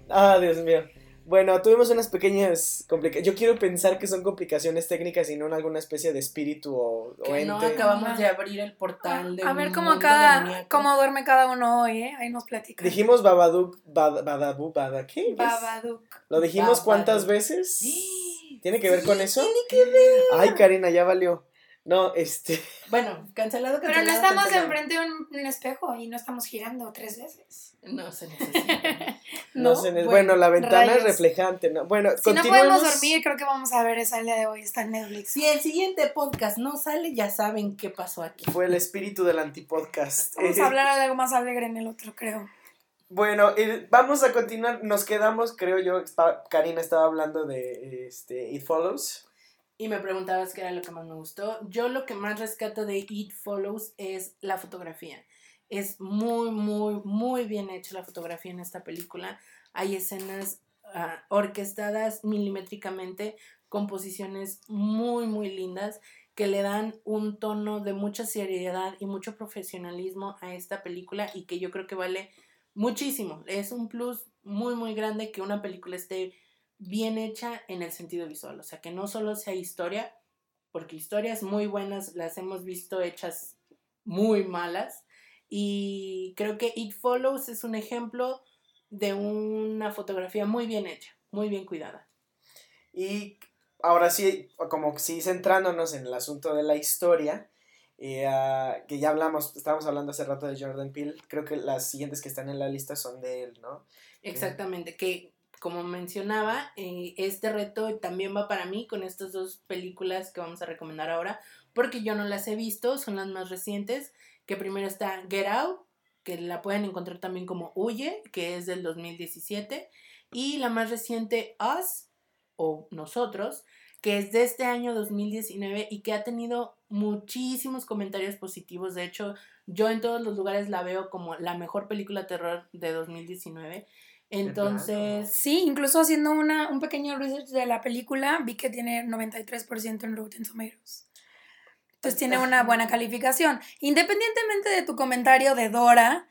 Ah, Dios mío. Bueno, tuvimos unas pequeñas complicaciones. Yo quiero pensar que son complicaciones técnicas y no en alguna especie de espíritu o, que No acabamos de abrir el portal de A ver cómo cada cómo duerme cada uno hoy, ¿eh? Ahí nos platica. Dijimos Babadook, bad, Badabu, ¿qué? Babadook. ¿Lo dijimos cuántas veces? Sí. *gasps* ¿Tiene que ver con eso? Tiene que ver. Ay, Karina, ya valió. No, este. *laughs* Bueno, cancelado, cancelado. Pero no estamos enfrente de un, espejo y no estamos girando tres veces. No se necesita. *laughs* no, se necesita. Bueno, la ventana es reflejante. ¿no? Bueno, si no podemos dormir, creo que vamos a ver esa el día de hoy. Está en Netflix. Si el siguiente podcast no sale, ya saben qué pasó aquí. Fue el espíritu del antipodcast. *laughs* Vamos a hablar de algo más alegre en el otro, creo. Bueno, vamos a continuar. Nos quedamos, creo yo. Karina estaba hablando de este, It Follows y me preguntabas qué era lo que más me gustó. Yo lo que más rescato de It Follows es la fotografía. Es muy, muy, muy bien hecha la fotografía en esta película. Hay escenas ah, orquestadas milimétricamente, composiciones muy, muy lindas que le dan un tono de mucha seriedad y mucho profesionalismo a esta película y que yo creo que vale muchísimo. Es un plus muy, muy grande que una película esté bien hecha en el sentido visual, o sea, que no solo sea historia, porque historias muy buenas las hemos visto hechas muy malas, y creo que It Follows es un ejemplo de una fotografía muy bien hecha, muy bien cuidada. Y ahora sí, como sí centrándonos en el asunto de la historia, eh, ah, que ya hablamos, estábamos hablando hace rato de Jordan Peele, creo que las siguientes que están en la lista son de él, ¿no? Exactamente, que como mencionaba, eh, este reto también va para mí con estas dos películas que vamos a recomendar ahora, porque yo no las he visto, son las más recientes, que primero está Get Out, que la pueden encontrar también como Huye, que es del 2017, y la más reciente Us, o Nosotros, que es de este año 2019 y que ha tenido muchísimos comentarios positivos. De hecho, yo en todos los lugares la veo como la mejor película terror de 2019. Entonces, sí, incluso haciendo una, un pequeño research de la película, vi que tiene 93% en Rotten Tomatoes. Entonces tiene una buena calificación. Independientemente de tu comentario de Dora,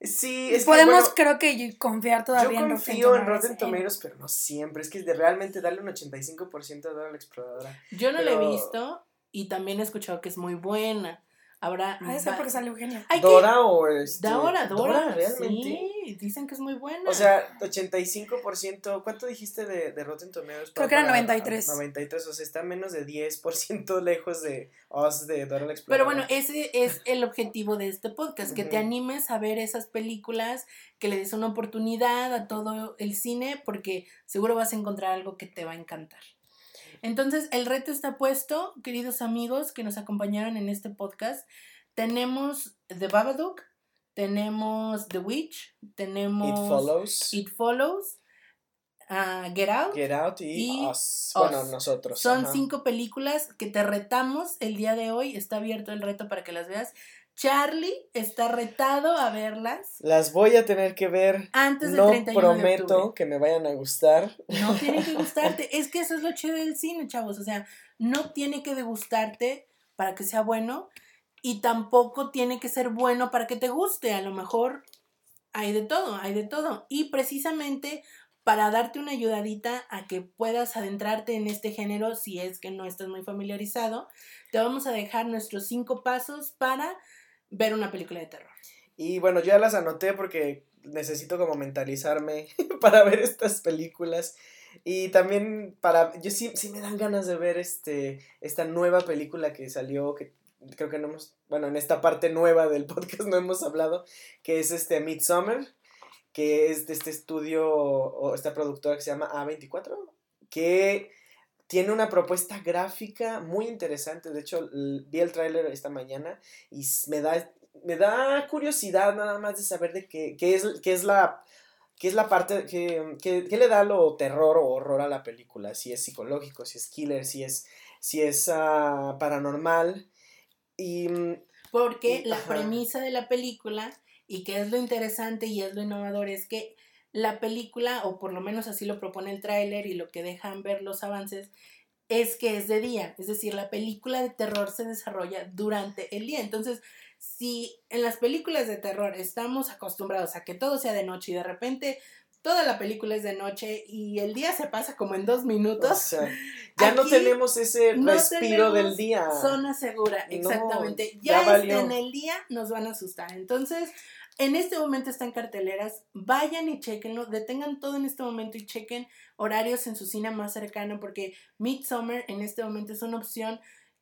Sí, es Podemos, creo que, confiar todavía en Rotten Tomatoes. Yo confío en Rotten Tomatoes, pero no siempre. Es que de realmente darle un 85% a Dora la Exploradora. Yo no la he visto y también he escuchado que es muy buena. Habrá. Ah, esa porque sale Eugenia. Dora o este. Dora, Dora. Dora, realmente. Sí, dicen que es muy buena. O sea, 85%. ¿Cuánto dijiste de, de Rotten Tomatoes? Creo que era 93. 93, o sea, está menos de 10% *laughs* lejos de Oz de Dora la Exploradora. Pero bueno, ese es el objetivo de este podcast, que te animes a ver esas películas, que le des una oportunidad a todo el cine, porque seguro vas a encontrar algo que te va a encantar. Entonces, el reto está puesto, queridos amigos que nos acompañaron en este podcast. Tenemos The Babadook, tenemos The Witch, tenemos It Follows, It Follows ah, Get Out, Get Out y, Us. Bueno, nosotros. Son cinco películas que te retamos el día de hoy. Está abierto el reto para que las veas. Charlie está retado a verlas. Las voy a tener que ver. Antes del no 31 prometo que me vayan a gustar. No tiene que *laughs* gustarte. es que eso es lo chido del cine, chavos. O sea, no tiene que degustarte para que sea bueno y tampoco tiene que ser bueno para que te guste. A lo mejor hay de todo, hay de todo. Y precisamente para darte una ayudadita a que puedas adentrarte en este género si es que no estás muy familiarizado, te vamos a dejar nuestros cinco pasos para ver una película de terror. Y bueno, yo ya las anoté porque necesito como mentalizarme *laughs* para ver estas películas. Y también para, yo sí, sí me dan ganas de ver este, esta nueva película que salió, que creo que no hemos, bueno, en esta parte nueva del *laughs* podcast no hemos hablado, que es este Midsommar, que es de este estudio o esta productora que se llama A24, que tiene una propuesta gráfica muy interesante. De hecho, vi el tráiler esta mañana y me da, me da curiosidad nada más de saber de qué, qué, es, qué es la qué es la parte que, que, le da lo terror o horror a la película, si es psicológico, si es killer, si es, si es uh, paranormal. Y, mm, Porque la premisa de la película, y que es lo interesante y es lo innovador, es que la película, o por lo menos así lo propone el tráiler y lo que dejan ver los avances, es que es de día. Es decir, la película de terror se desarrolla durante el día. Entonces, si en las películas de terror estamos acostumbrados a que todo sea de noche y de repente toda la película es de noche y el día se pasa como en dos minutos. *laughs* ya no tenemos ese respiro del día. Zona segura, exactamente. ya en el día nos van a asustar. Entonces, en este momento están carteleras, vayan y chequenlo, detengan todo en este momento y chequen horarios en su cine más cercano porque Midsummer en este momento es una opción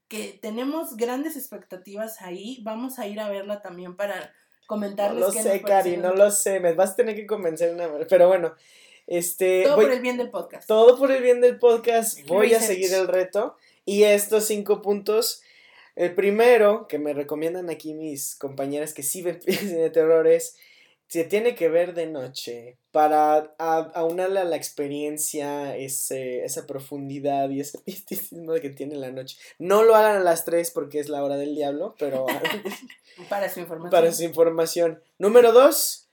que tenemos grandes expectativas ahí. Vamos a ir a verla también para comentarles. No lo sé, Cari, no lo sé, me vas a tener que convencer una vez, pero bueno. Este, todo por el bien del podcast. Todo por el bien del podcast. Voy a seguir el reto. Y estos cinco puntos el primero que me recomiendan aquí mis compañeras que sí ven *laughs* cine de terror es se tiene que ver de noche para aunarle a la experiencia ese, esa profundidad y ese *laughs* misticismo que tiene la noche. No lo hagan a las 3 porque es la hora del diablo, pero *laughs* para su información. Para su información. Número 2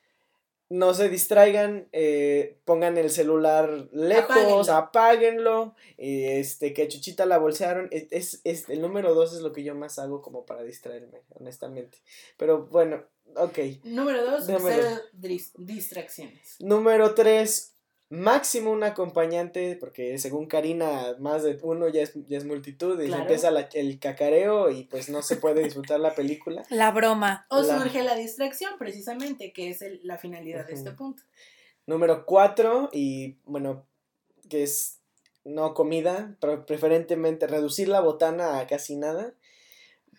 no se distraigan, eh, pongan el celular lejos, apáguenlo, este, que Chuchita la bolsearon, es, es, el número dos es lo que yo más hago como para distraerme, honestamente. Pero bueno, ok. Número dos, cero distracciones. Número tres, máximo un acompañante, porque según Karina, más de uno ya es, ya es multitud, y empieza el cacareo y pues no se puede disfrutar la película. La broma. O surge la distracción, precisamente, que es la finalidad de este punto. Número cuatro, y bueno, que es no comida, pero preferentemente reducir la botana a casi nada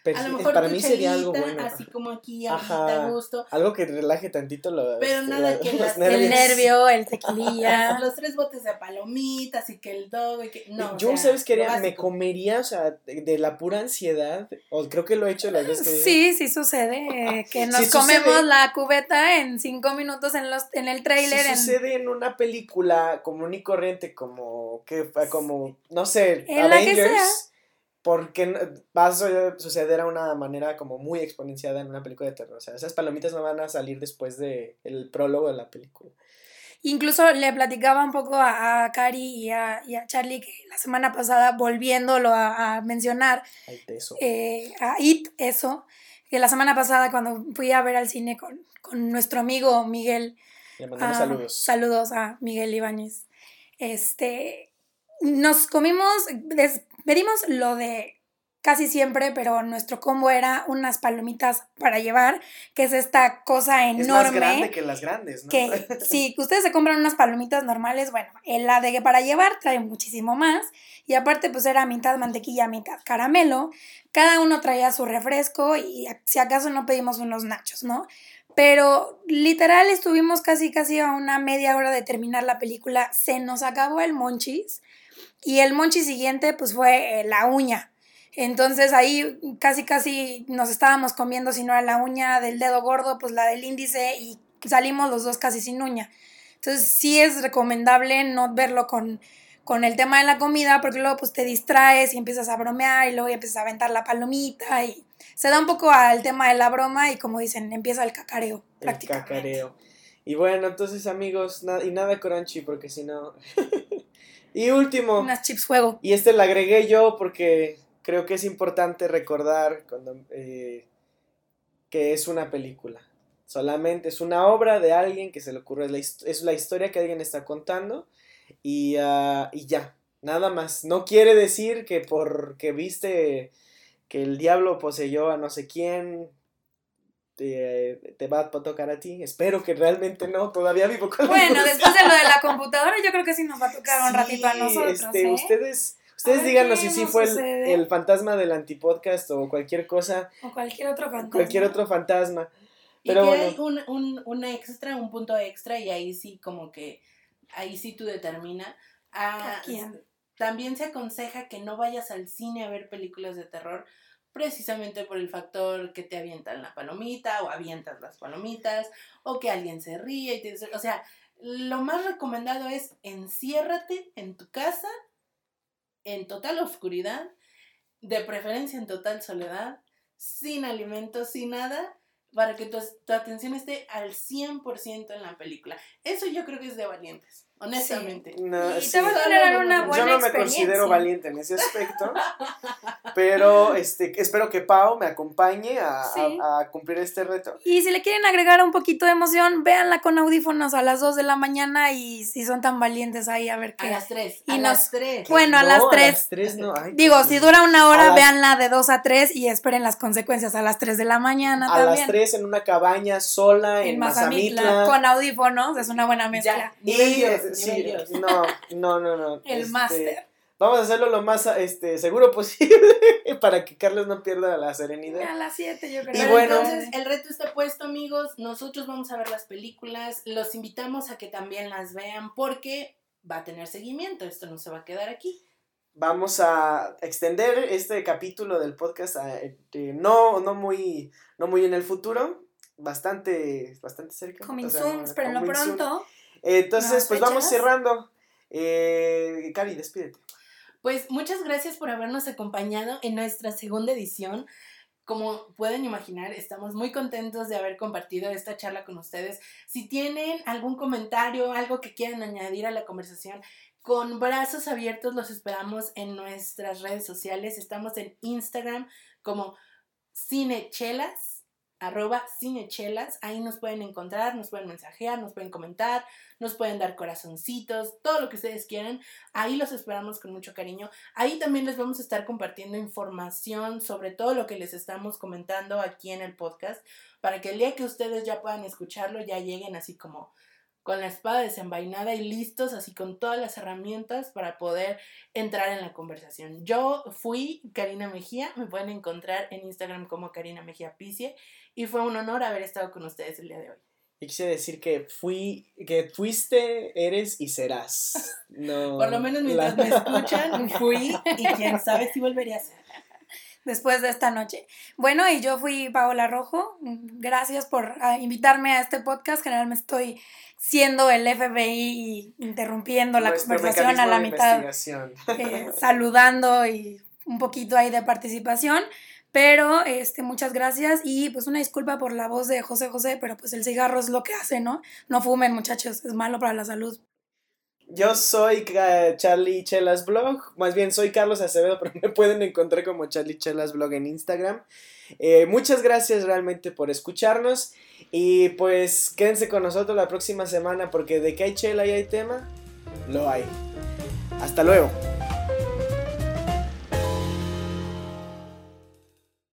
a lo mejor para mí sería algo bueno. Así como aquí, a gusto. Algo que relaje tantito lo, Pero este, nada que *laughs* el nervio, el tequililla. *laughs* los tres botes de palomitas y que el dog y que no. Yo, ¿sabes qué Me comería, o sea, de, la pura ansiedad, o creo que lo he hecho las veces que Sí, sí sucede, *laughs* que nos comemos la cubeta en cinco minutos en los en el trailer. Sí sucede en una película común y corriente como que como no sé, Avengers porque va a suceder a una manera como muy exponenciada en una película de terror. O sea, esas palomitas no van a salir después del el prólogo de la película. Incluso le platicaba un poco a, a Cari y a, y a, Charlie que la semana pasada, volviéndolo a, mencionar, eh, a It, eso, que la semana pasada cuando fui a ver al cine con, con nuestro amigo Miguel, le mandamos saludos. Saludos a Miguel Ibáñez. Este, nos comimos, pedimos lo de casi siempre, pero nuestro combo era unas palomitas para llevar, que es esta cosa enorme. Es más grande que las grandes, ¿no? Que *laughs* si ustedes se compran unas palomitas normales, bueno, la de para llevar trae muchísimo más. Y aparte, pues era mitad mantequilla, mitad caramelo. Cada uno traía su refresco y si acaso no pedimos unos nachos, ¿no? Pero literal estuvimos casi casi a una media hora de terminar la película. Se nos acabó el monchis. Y el monchis siguiente, pues fue eh, la uña entonces ahí casi casi nos estábamos comiendo, si no era la uña del dedo gordo, pues la del índice y salimos los dos casi sin uña. Entonces sí es recomendable no verlo con, con el tema de la comida porque luego pues te distraes y empiezas a bromear y luego empiezas a aventar la palomita y se da un poco al tema de la broma y como dicen, empieza el cacareo. El cacareo. Y bueno, entonces amigos, y nada crunchy porque si no... *laughs* y último. Unas chips fuego. Y este la agregué yo porque creo que es importante recordar cuando, eh, que es una película. Solamente es una obra de alguien que se le ocurre, es la, historia que alguien está contando y, ah, y, ya, nada más. No quiere decir que porque viste que el diablo poseyó a no sé quién, te, te, va a tocar a ti. Espero que realmente no, todavía vivo con Bueno, después de lo de la *laughs* computadora, yo creo que sí nos va a tocar un ratito a nosotros. Este, ¿eh? Ustedes Ustedes díganos si sí fue el, fantasma del antipodcast o cualquier cosa. O cualquier otro fantasma. Cualquier otro fantasma. Pero y que hay un, un, un, extra, un punto extra, y ahí sí, como que, ahí sí tú determina. Ah, también se aconseja que no vayas al cine a ver películas de terror, precisamente por el factor que te avientan la palomita o avientas las palomitas, o que alguien se ríe. Y te, o sea, lo más recomendado es enciérrate en tu casa en total oscuridad, de preferencia en total soledad, sin alimentos, sin nada, para que tu, tu atención esté al 100% en la película. Eso yo creo que es de valientes honestamente. No, y te va a generar una buena Yo no me considero valiente en ese aspecto, pero este, espero que Pau me acompañe a, a, cumplir este reto. Y si le quieren agregar un poquito de emoción, véanla con audífonos a las 2 de la mañana y si son tan valientes ahí a ver qué. A las 3. Y a las 3. Bueno, a las 3. A las 3 no. Digo, si dura una hora, véanla de 2 a 3 y esperen las consecuencias a las 3 de la mañana. A las 3 en una cabaña sola en, Mazamitla. Con audífonos, es una buena mezcla. y, sí, no, no, no, no. *laughs* El este, máster. Vamos a hacerlo lo más este, seguro posible *laughs* para que Carlos no pierda la serenidad. A las 7 yo creo. Y bueno, entonces el reto está puesto, amigos. Nosotros vamos a ver las películas. Los invitamos a que también las vean porque va a tener seguimiento. Esto no se va a quedar aquí. Vamos a extender este capítulo del podcast este, no, no, muy, no muy en el futuro, bastante, bastante cerca. Coming soon, pero no pronto. Entonces, pues vamos cerrando. Eh, Cari, despídete. Pues muchas gracias por habernos acompañado en nuestra segunda edición. Como pueden imaginar, estamos muy contentos de haber compartido esta charla con ustedes. Si tienen algún comentario, algo que quieran añadir a la conversación, con brazos abiertos los esperamos en nuestras redes sociales. Estamos en Instagram como Cinechelas arroba cinechelas, ahí nos pueden encontrar, nos pueden mensajear, nos pueden comentar, nos pueden dar corazoncitos, todo lo que ustedes quieran, ahí los esperamos con mucho cariño. Ahí también les vamos a estar compartiendo información sobre todo lo que les estamos comentando aquí en el podcast, para que el día que ustedes ya puedan escucharlo, ya lleguen así como con la espada desenvainada y listos, así con todas las herramientas para poder entrar en la conversación. Yo fui Karina Mejía, me pueden encontrar en Instagram como Karina Mejía Picie y fue un honor haber estado con ustedes el día de hoy. Y quise decir que fui, que fuiste, eres y serás. *laughs* No, Por lo menos mientras me escuchan, fui y quién sabe si volvería a ser. Después de esta noche. Bueno, y yo fui Paola Rojo. Gracias por ah, invitarme a este podcast. Generalmente estoy siendo el FBI y interrumpiendo la conversación a la mitad, eh, *laughs* saludando y un poquito ahí de participación. Pero este, muchas gracias y pues una disculpa por la voz de José José, pero pues el cigarro es lo que hace, ¿no? No fumen muchachos, es malo para la salud. Yo soy Charlie Chelas Blog, más bien soy Carlos Acevedo, *laughs* pero me pueden encontrar como Charlie Chelas Blog en Instagram. Eh, muchas gracias realmente por escucharnos y pues quédense con nosotros la próxima semana porque de que hay chela y hay tema, lo hay. Hasta luego.